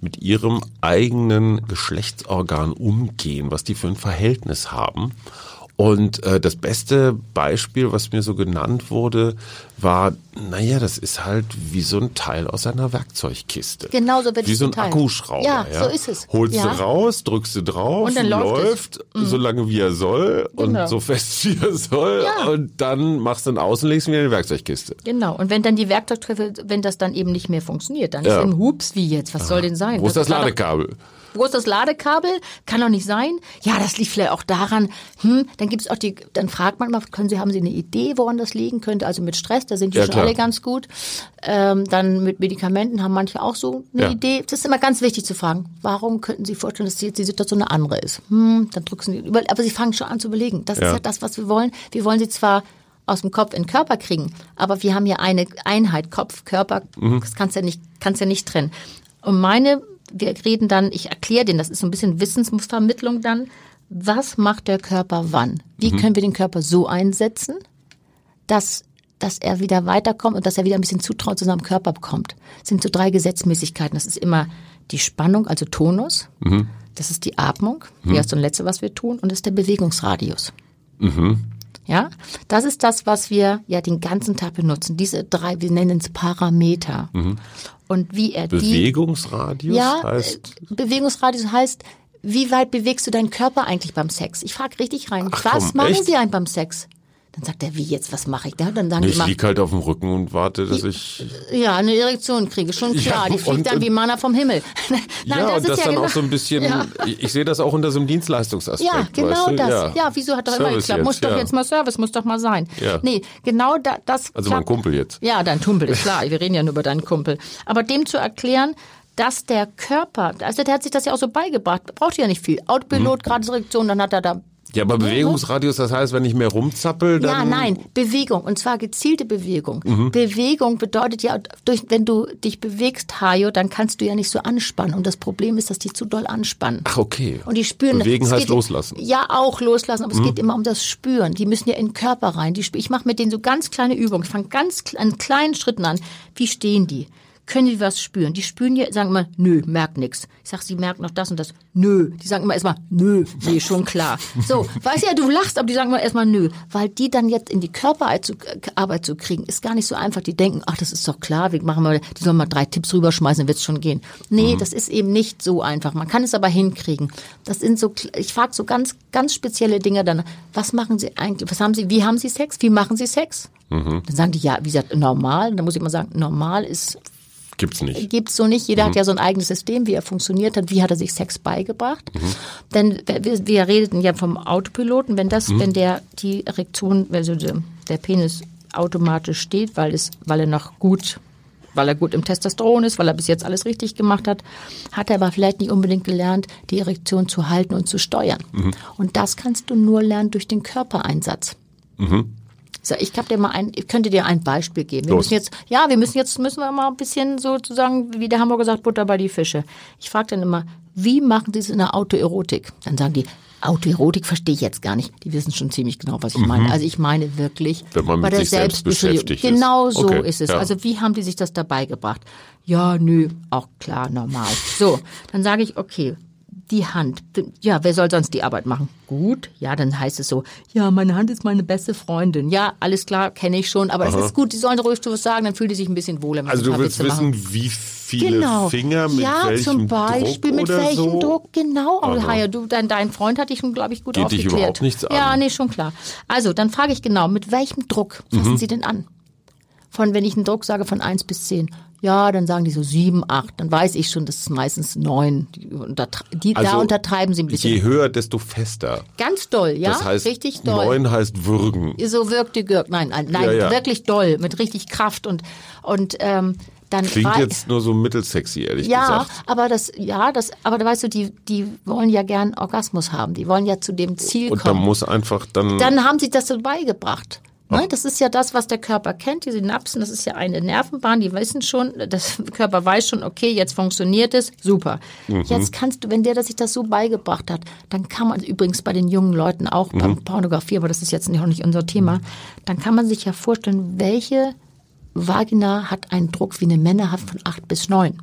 mit ihrem eigenen Geschlechtsorgan umgehen, was die für ein Verhältnis haben. Und äh, das beste Beispiel, was mir so genannt wurde, war, naja, das ist halt wie so ein Teil aus einer Werkzeugkiste. Genau so wird Wie so ein geteilt. Akkuschrauber. Ja, Ja, so ist es. Holst Ja. du raus, drückst du drauf, Und dann läuft es. Mhm. so lange wie er soll Genau. und so fest wie er soll Ja. und dann machst du ihn aus und legst ihn wieder in die Werkzeugkiste. Genau. Und wenn dann die Werkzeugtreffer, wenn das dann eben nicht mehr funktioniert, dann ist im Hups wie jetzt. Was soll denn sein? Wo ist das doch- Ladekabel? Wo ist das Ladekabel? Kann doch nicht sein. Ja, das liegt vielleicht auch daran. Hm, dann gibt's auch die, dann fragt man mal, können Sie, haben Sie eine Idee, woran das liegen könnte? Also mit Stress, da sind die Ja, schon klar. alle ganz gut. Ähm, dann mit Medikamenten haben manche auch so eine Ja. Idee. Das ist immer ganz wichtig zu fragen. Warum könnten Sie vorstellen, dass jetzt die Situation eine andere ist? Hm, dann drücken Sie, über- aber Sie fangen schon an zu überlegen. Das Ja. ist ja das, was wir wollen. Wir wollen Sie zwar aus dem Kopf in den Körper kriegen, aber wir haben ja eine Einheit, Kopf, Körper, Mhm. das kannst ja nicht, kannst ja nicht trennen. Und meine, wir reden dann, ich erkläre denen, das ist so ein bisschen Wissensvermittlung dann, was macht der Körper wann? Wie Mhm. können wir den Körper so einsetzen, dass, dass er wieder weiterkommt und dass er wieder ein bisschen Zutrauen zu seinem Körper bekommt? Das sind so drei Gesetzmäßigkeiten. Das ist immer die Spannung, also Tonus. Mhm. Das ist die Atmung, wie das und letzte, was wir tun, und das ist der Bewegungsradius. Ja, das ist das, was wir ja den ganzen Tag benutzen. Diese drei, wir nennen es Parameter. Und wie er die Bewegungsradius ja, heißt. äh, Bewegungsradius heißt, wie weit bewegst du deinen Körper eigentlich beim Sex? Ich frage richtig rein. Ach was komm, machen echt? Sie eigentlich beim Sex? Dann sagt er, wie jetzt, was mache ich da? Dann sagen die Ich immer, lieg halt auf dem Rücken und warte, dass ich. ja, eine Erektion kriege, schon klar. Ja, die fliegt und- dann wie Mana vom Himmel. *laughs* Nein, ja, und das ist dann genau, auch so ein bisschen. Ja. Ich, sehe das auch unter so einem Dienstleistungsaspekt. Ja, genau weißt du? das. Ja. wieso hat doch immer Service geklappt? Muss jetzt, doch ja. jetzt mal Service, muss doch mal sein. Ja. Nee, genau da, das Also mein klappt. Kumpel jetzt. Ja, dein Kumpel, ist *laughs* klar. Wir reden ja nur über deinen Kumpel. Aber dem zu erklären, dass der Körper, also der hat sich das ja auch so beigebracht, braucht ja nicht viel. Mhm. Autopilot, gerade Direktion, dann hat er da Ja, aber Bewegungsradius, das heißt, wenn ich mehr rumzappel, dann. Ja, nein, Bewegung und zwar gezielte Bewegung. Mhm. Bewegung bedeutet ja, durch, wenn du dich bewegst, Hajo, dann kannst du ja nicht so anspannen. Und das Problem ist, dass die zu doll anspannen. Ach, okay. Und die spüren. Bewegen es heißt geht- loslassen. Mhm. Ja, auch loslassen, aber es geht immer um das Spüren. Die müssen ja in den Körper rein. Die, ich mache mit denen so ganz kleine Übungen. Ich fange ganz an kleinen Schritten an. Wie stehen die? Können die was spüren? Die spüren ja, sagen immer, nö, merkt nix. Ich sag, sie merken noch das und das. Nö. Die sagen immer erstmal, nö, nee, schon klar. So, weißt ja, du lachst, aber die sagen immer erstmal nö. Weil die dann jetzt in die Körperarbeit zu, Arbeit zu kriegen, ist gar nicht so einfach. Die denken, ach, das ist doch klar, wir machen mal, die sollen mal drei Tipps rüberschmeißen, dann wird's schon gehen. Nee, das ist eben nicht so einfach. Man kann es aber hinkriegen. Das sind so, ich frage so ganz, ganz spezielle Dinge dann. Was machen Sie eigentlich? Was haben Sie, wie haben Sie Sex? Wie machen Sie Sex? Dann sagen die, ja, wie gesagt, normal. Dann muss ich immer sagen, normal ist Gibt's nicht. Gibt's so nicht. Jeder hat ja so ein eigenes System, wie er funktioniert hat, wie hat er sich Sex beigebracht. Denn wir, wir redeten ja vom Autopiloten, wenn das, wenn der die Erektion, also der der Penis automatisch steht, weil es, weil er noch gut, weil er gut im Testosteron ist, weil er bis jetzt alles richtig gemacht hat, hat er aber vielleicht nicht unbedingt gelernt, die Erektion zu halten und zu steuern. Und das kannst du nur lernen durch den Körpereinsatz. So, ich hab dir mal ein, ich könnte dir ein Beispiel geben. Wir Los. müssen jetzt, ja, wir müssen jetzt müssen wir mal ein bisschen sozusagen, wie der Hamburger sagt, Butter bei die Fische. Ich frage dann immer, wie machen die es in der Autoerotik? Dann sagen die, Autoerotik verstehe ich jetzt gar nicht. Die wissen schon ziemlich genau, was ich meine. Also ich meine wirklich Mhm. Wenn man bei der sich selbst Selbstbefriedigung. beschäftigt ist. Genau so Okay, ist es. ja. Also wie haben die sich das dabei gebracht? Ja, nö, auch klar, normal. So, dann sage ich, okay, die Hand. Ja, wer soll sonst die Arbeit machen? Gut, ja, dann heißt es so, ja, meine Hand ist meine beste Freundin. Ja, alles klar, kenne ich schon, aber es ist gut, die sollen ruhig was sagen, dann fühlt die sich ein bisschen wohler. Also du willst Witze machen. wissen, wie viele Genau. Finger mit ja, welchem zum Beispiel Druck mit oder welchem so? Druck, genau. Aha. Haya, du, dein, dein Freund hat dich schon, glaube ich, gut Geht dich aufgeklärt. überhaupt nichts an. Ja, nee, schon klar. Also, dann frage ich genau, mit welchem Druck fassen Mhm. Sie denn an? Von, wenn ich einen Druck sage von 1 bis 10. Ja, dann sagen die so 7, 8. Dann weiß ich schon, das ist meistens 9. Die, die, da Also, untertreiben sie ein bisschen. Je höher, desto fester. Ganz doll, ja? das heißt, richtig doll. neun heißt würgen. So wirkt die Gürk. Nein, nein, Ja, ja. wirklich doll, mit richtig Kraft und, und ähm, dann Klingt jetzt nur so mittelsexy, ehrlich ja, gesagt. aber das, ja, das, aber da weißt du, die, die wollen ja gern Orgasmus haben. Die wollen ja zu dem Ziel Und da kommen. muss einfach dann, Dann haben sie das so beigebracht. Ne? Das ist ja das, was der Körper kennt. Die Synapsen, das ist ja eine Nervenbahn. Die wissen schon, das der *laughs* Körper weiß schon, okay, jetzt funktioniert es, super. Mhm. Jetzt kannst du, wenn der das sich das so beigebracht hat, dann kann man übrigens bei den jungen Leuten auch Mhm. beim Pornografie, aber das ist jetzt noch nicht unser Thema, dann kann man sich ja vorstellen, welche Vagina hat einen Druck wie eine Männer hat von acht bis neun.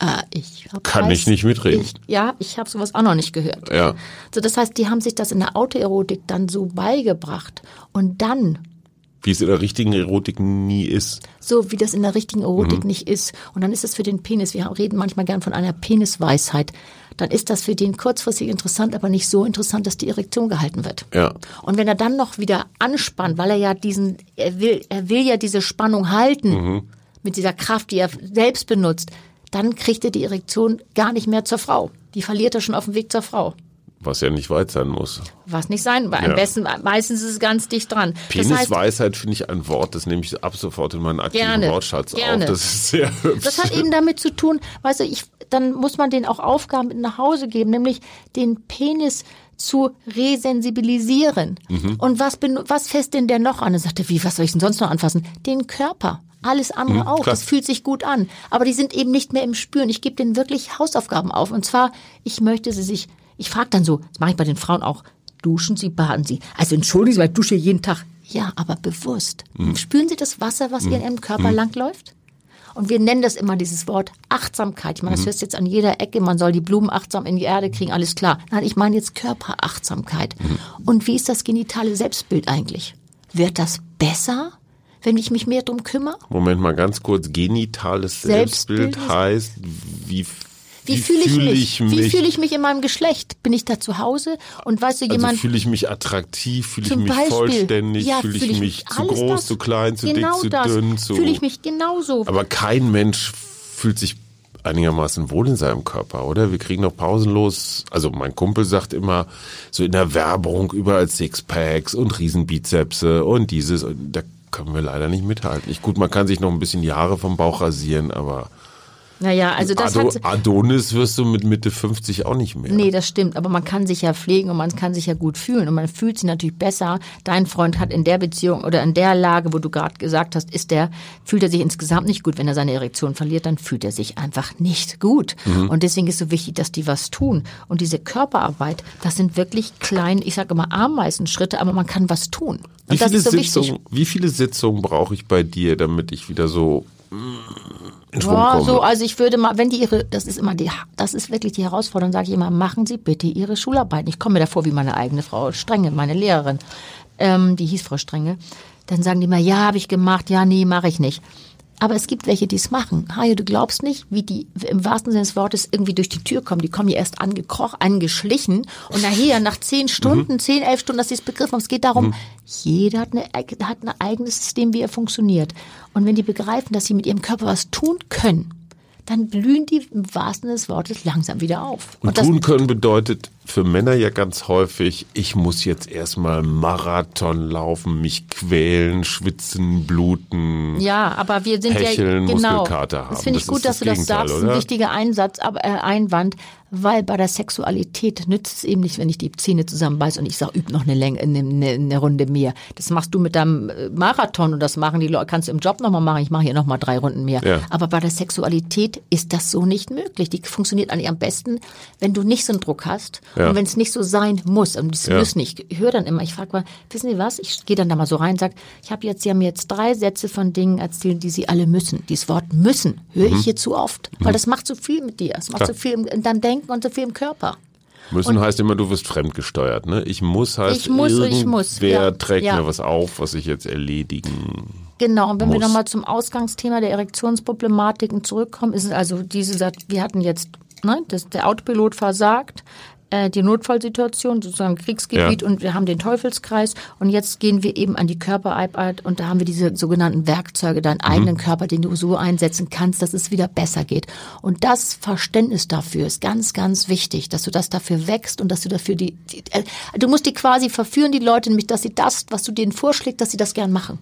Ah, ich Kann ich nicht mitreden. Ich, ja, ich habe sowas auch noch nicht gehört. ja. So, das heißt, die haben sich das in der Autoerotik dann so beigebracht. Und dann, Wie es in der richtigen Erotik nie ist. so wie das in der richtigen Erotik Mhm. nicht ist, und dann ist es für den Penis, wir reden manchmal gern von einer Penisweisheit, dann ist das für den kurzfristig interessant, aber nicht so interessant, dass die Erektion gehalten wird. Ja. Und wenn er dann noch wieder anspannt, weil er ja diesen, er will, er will ja diese Spannung halten Mhm. mit dieser Kraft, die er selbst benutzt, dann kriegt er die Erektion gar nicht mehr zur Frau. Die verliert er schon auf dem Weg zur Frau. Was ja nicht weit sein muss. Was nicht sein, weil am Ja. besten, meistens ist es ganz dicht dran. Penisweisheit finde ich ein Wort, das nehme ich ab sofort in meinen aktiven Gerne, Wortschatz gerne. auf. Das ist sehr hübsch. das hat eben damit zu tun, weißt du, ich, dann muss man den auch Aufgaben mit nach Hause geben, nämlich den Penis zu resensibilisieren. Mhm. Und was, was fässt denn der noch an? Er sagte, wie, was soll ich denn sonst noch anfassen? Den Körper. Alles andere auch. Mhm, klar. Das fühlt sich gut an. Aber die sind eben nicht mehr im Spüren. Ich gebe denen wirklich Hausaufgaben auf. Und zwar, ich möchte sie sich, ich frage dann so, das mache ich bei den Frauen auch, duschen Sie, baden Sie. Also entschuldigen Sie, weil ich dusche jeden Tag. Ja, aber bewusst. Mhm. Spüren Sie das Wasser, was in Ihrem Körper langläuft? Und wir nennen das immer dieses Wort Achtsamkeit. Ich meine, das hörst du jetzt an jeder Ecke, man soll die Blumen achtsam in die Erde kriegen, alles klar. Nein, ich meine jetzt Körperachtsamkeit. Und wie ist das genitale Selbstbild eigentlich? Wird das besser, wenn ich mich mehr drum kümmere? Moment mal ganz kurz. Genitales Selbstbild Selbstbild heißt, wie, Wie, fühle ich, mich? ich mich? Wie fühle ich mich in meinem Geschlecht? Bin ich da zu Hause? Und weißt du, also jemand fühle ich mich attraktiv, fühle ich mich Beispiel, vollständig, ja, fühle ich, fühle mich zu groß, das. zu klein, zu genau dick, zu das. dünn, zu. Fühle ich mich genauso. Aber kein Mensch fühlt sich einigermaßen wohl in seinem Körper, oder? Wir kriegen doch pausenlos, also mein Kumpel sagt immer, so in der Werbung überall Sixpacks und Riesenbizepse und dieses, und da können wir leider nicht mithalten. Ich, gut, man kann sich noch ein bisschen Haare vom Bauch rasieren, aber naja, also das Ado hat, Adonis wirst du mit Mitte 50 auch nicht mehr. Nee, das stimmt. Aber man kann sich ja pflegen und man kann sich ja gut fühlen. Und man fühlt sich natürlich besser. Dein Freund hat in der Beziehung oder in der Lage, wo du gerade gesagt hast, ist der, fühlt er sich insgesamt nicht gut. Wenn er seine Erektion verliert, dann fühlt er sich einfach nicht gut. Mhm. Und deswegen ist so wichtig, dass die was tun. Und diese Körperarbeit, das sind wirklich kleine, ich sage immer Ameisenschritte, aber man kann was tun. Und Wie das viele, ist so. Sitzungen, wie viele Sitzungen brauche ich bei dir, damit ich wieder so mm, in Schwung Ja, komme? so, also ich würde mal, wenn die ihre, das ist immer die, das ist wirklich die Herausforderung, sage ich immer, machen Sie bitte Ihre Schularbeiten. Ich komme mir davor wie meine eigene Frau Strenge, meine Lehrerin, ähm, die hieß Frau Strenge. Dann sagen die mal, ja, habe ich gemacht, ja, nee, mache ich nicht. Aber es gibt welche, die es machen. Hajo, du glaubst nicht, wie die im wahrsten Sinne des Wortes irgendwie durch die Tür kommen. Die kommen ja erst angekrochen, angeschlichen und nachher nach zehn Stunden, Mhm. zehn, elf Stunden, dass sie es begriffen haben. Es geht darum, jeder hat, eine, hat ein eigenes System, wie er funktioniert. Und wenn die begreifen, dass sie mit ihrem Körper was tun können, dann blühen die im wahrsten Sinne des Wortes langsam wieder auf. Und, das, tun können bedeutet für Männer ja ganz häufig, ich muss jetzt erstmal Marathon laufen, mich quälen, schwitzen, bluten. Ja, aber wir sind Hecheln, ja genau. Muskelkater haben. Das finde ich Das gut, dass das du das sagst. oder? Ein wichtiger Einsatz, aber äh, Einwand, weil bei der Sexualität nützt es eben nicht, wenn ich die Zähne zusammenbeiß und ich sage, üb noch eine, Länge, eine, eine, eine Runde mehr. Das machst du mit deinem äh, Marathon und das machen die Leute, kannst du im Job nochmal machen. Ich mache hier nochmal drei Runden mehr. Ja. Aber bei der Sexualität ist das so nicht möglich. Die funktioniert eigentlich am besten, wenn du nicht so einen Druck hast Ja. und wenn es nicht so sein muss. Und das Ja. muss nicht. Ich höre dann immer, ich frage mal, wissen Sie was? Ich gehe dann da mal so rein und sage, ich habe jetzt, Sie haben mir jetzt drei Sätze von Dingen erzählt, die Sie alle müssen. Dieses Wort müssen höre ich hier zu oft, weil das macht so viel mit dir. Es macht Mhm. Klar. so viel in deinem Denken und so viel im Körper. Müssen heißt immer, du wirst fremdgesteuert. Ne? Ich muss heißt, Ich muss, ich muss, wer ja, trägt ja. mir was auf, was ich jetzt erledigen Genau, und wenn wir Muss. nochmal zum Ausgangsthema der Erektionsproblematiken zurückkommen, ist es also diese, wir hatten jetzt, ne, das, der Autopilot versagt, äh, die Notfallsituation, sozusagen Kriegsgebiet Ja. und wir haben den Teufelskreis und jetzt gehen wir eben an die Körperarbeit und da haben wir diese sogenannten Werkzeuge, deinen eigenen Körper, den du so einsetzen kannst, dass es wieder besser geht. Und das Verständnis dafür ist ganz, ganz wichtig, dass du das dafür wächst und dass du dafür die, die äh, du musst die quasi verführen, die Leute, nämlich, dass sie das, was du denen vorschlägst, dass sie das gern machen.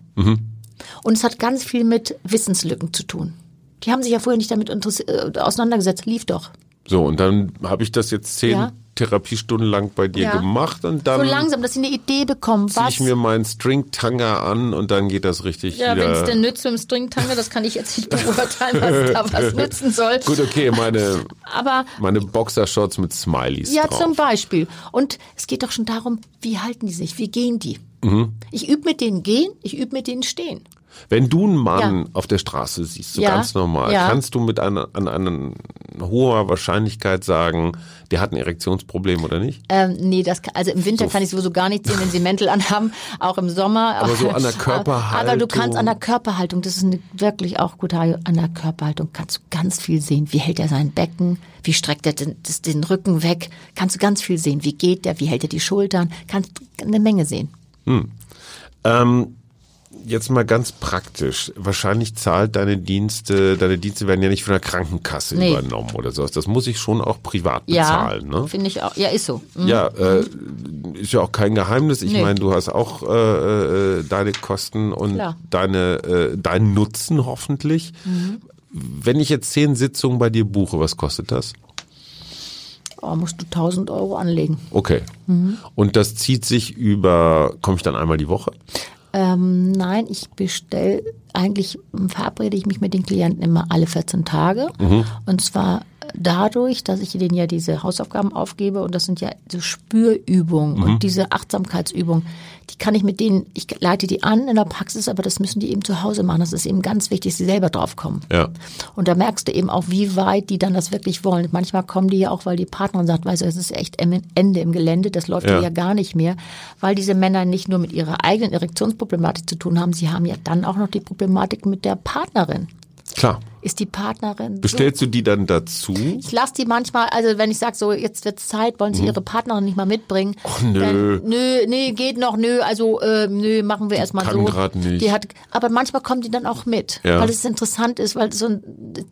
Und es hat ganz viel mit Wissenslücken zu tun. Die haben sich ja vorher nicht damit äh, auseinandergesetzt. Lief doch. So, und dann habe ich das jetzt zehn Ja. Therapiestunden lang bei dir Ja. gemacht und dann so langsam, dass sie eine Idee bekommen. ziehe Was? ich mir meinen Stringtanger an und dann geht das richtig ja, wenn es denn nützt mit dem Stringtanger, das kann ich jetzt nicht beurteilen, was da was *laughs* nützen soll. Gut, okay, meine, Aber meine Boxershorts mit Smileys ja, drauf. zum Beispiel. Und es geht doch schon darum, wie halten die sich, wie gehen die? Mhm. Ich übe mit denen gehen, ich übe mit denen stehen. Wenn du einen Mann Ja. auf der Straße siehst, so Ja. ganz normal, Ja. kannst du mit einer, an einer hoher Wahrscheinlichkeit sagen, der hat ein Erektionsproblem oder nicht? Ähm, nee, das kann, also im Winter kann ich sowieso gar nicht sehen, wenn sie Mäntel anhaben, auch im Sommer. Aber so an der Körperhaltung. *laughs* Aber du kannst an der Körperhaltung, das ist eine, wirklich auch gut, an der Körperhaltung kannst du ganz viel sehen. Wie hält er sein Becken? Wie streckt er den, das, den Rücken weg? Kannst du ganz viel sehen. Wie geht der? Wie hält er die Schultern? Kannst du eine Menge sehen. Ähm, jetzt mal ganz praktisch. Wahrscheinlich zahlt deine Dienste, deine Dienste werden ja nicht von der Krankenkasse Nee. übernommen oder sowas. Das muss ich schon auch privat Ja, bezahlen, ne? finde ich auch. Ja, ist so. Mhm. Ja, äh, ist ja auch kein Geheimnis. Ich Nee. meine, du hast auch äh, äh, deine Kosten und Klar. deine äh, deinen Nutzen hoffentlich. Mhm. Wenn ich jetzt zehn Sitzungen bei dir buche, was kostet das? Oh, musst du 1000 Euro anlegen. Okay. Mhm. Und das zieht sich über, komme ich dann einmal die Woche? Ähm, nein, ich bestelle, eigentlich verabrede ich mich mit den Klienten immer alle 14 Tage. Und zwar dadurch, dass ich denen ja diese Hausaufgaben aufgebe. Und das sind ja so Spürübungen und diese Achtsamkeitsübungen, die kann ich mit denen, ich leite die an in der Praxis, aber das müssen die eben zu Hause machen. Das ist eben ganz wichtig, dass sie selber drauf kommen. Ja. Und da merkst du eben auch, wie weit die dann das wirklich wollen. Manchmal kommen die ja auch, weil die Partnerin sagt, weißt du, es ist echt Ende im Gelände, das läuft ja. ja gar nicht mehr, weil diese Männer nicht nur mit ihrer eigenen Erektionsproblematik zu tun haben, sie haben ja dann auch noch die Problematik mit der Partnerin. Klar. Ist die Partnerin so Bestellst du die dann dazu? ich lasse die manchmal, also wenn ich sage, so jetzt wird's Zeit, wollen sie ihre Partnerin nicht mal mitbringen? Och, nö. Dann, nö, nee, geht noch, nö, also äh, nö, machen wir erstmal so. grad nicht. Die hat, aber manchmal kommen die dann auch mit, Ja. weil es interessant ist, weil so ein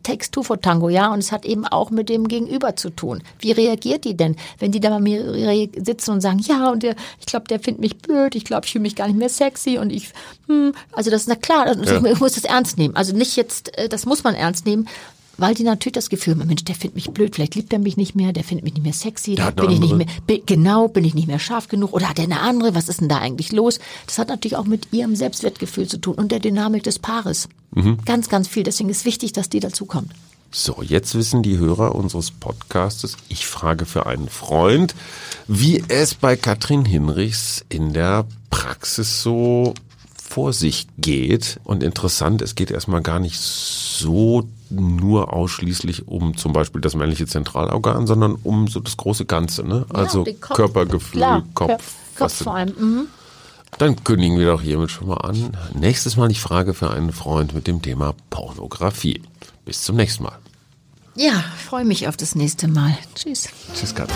Textur vor Tango, ja, und es hat eben auch mit dem Gegenüber zu tun. Wie reagiert die denn, wenn die da bei mir sitzen und sagen, ja, und der, ich glaube, der findet mich blöd, ich glaube, ich fühle mich gar nicht mehr sexy und ich, hm, also das ist na klar, also Ja. ich muss das ernst nehmen. Also nicht jetzt, äh, das muss man ernst nehmen, weil die natürlich das Gefühl haben, Mensch, der findet mich blöd, vielleicht liebt er mich nicht mehr, der findet mich nicht mehr sexy, bin ich nicht mehr, bin, genau, bin ich nicht mehr scharf genug oder hat er eine andere, was ist denn da eigentlich los? Das hat natürlich auch mit ihrem Selbstwertgefühl zu tun und der Dynamik des Paares. Mhm. Ganz, ganz viel. Deswegen ist wichtig, dass die dazukommt. So, jetzt wissen die Hörer unseres Podcastes, ich frage für einen Freund, wie es bei Katrin Hinrichs in der Praxis so vor sich geht. Und interessant, es geht erstmal gar nicht so nur ausschließlich um zum Beispiel das männliche Zentralorgan, sondern um so das große Ganze. Ne? Ja, also Kopf, Körpergefühl, klar, Kopf. Kopf, vor allem. Mhm. Dann kündigen wir doch hiermit schon mal an. Nächstes Mal die Frage für einen Freund mit dem Thema Pornografie. Bis zum nächsten Mal. Ja, freue mich auf das nächste Mal. Tschüss. Tschüss, Katja.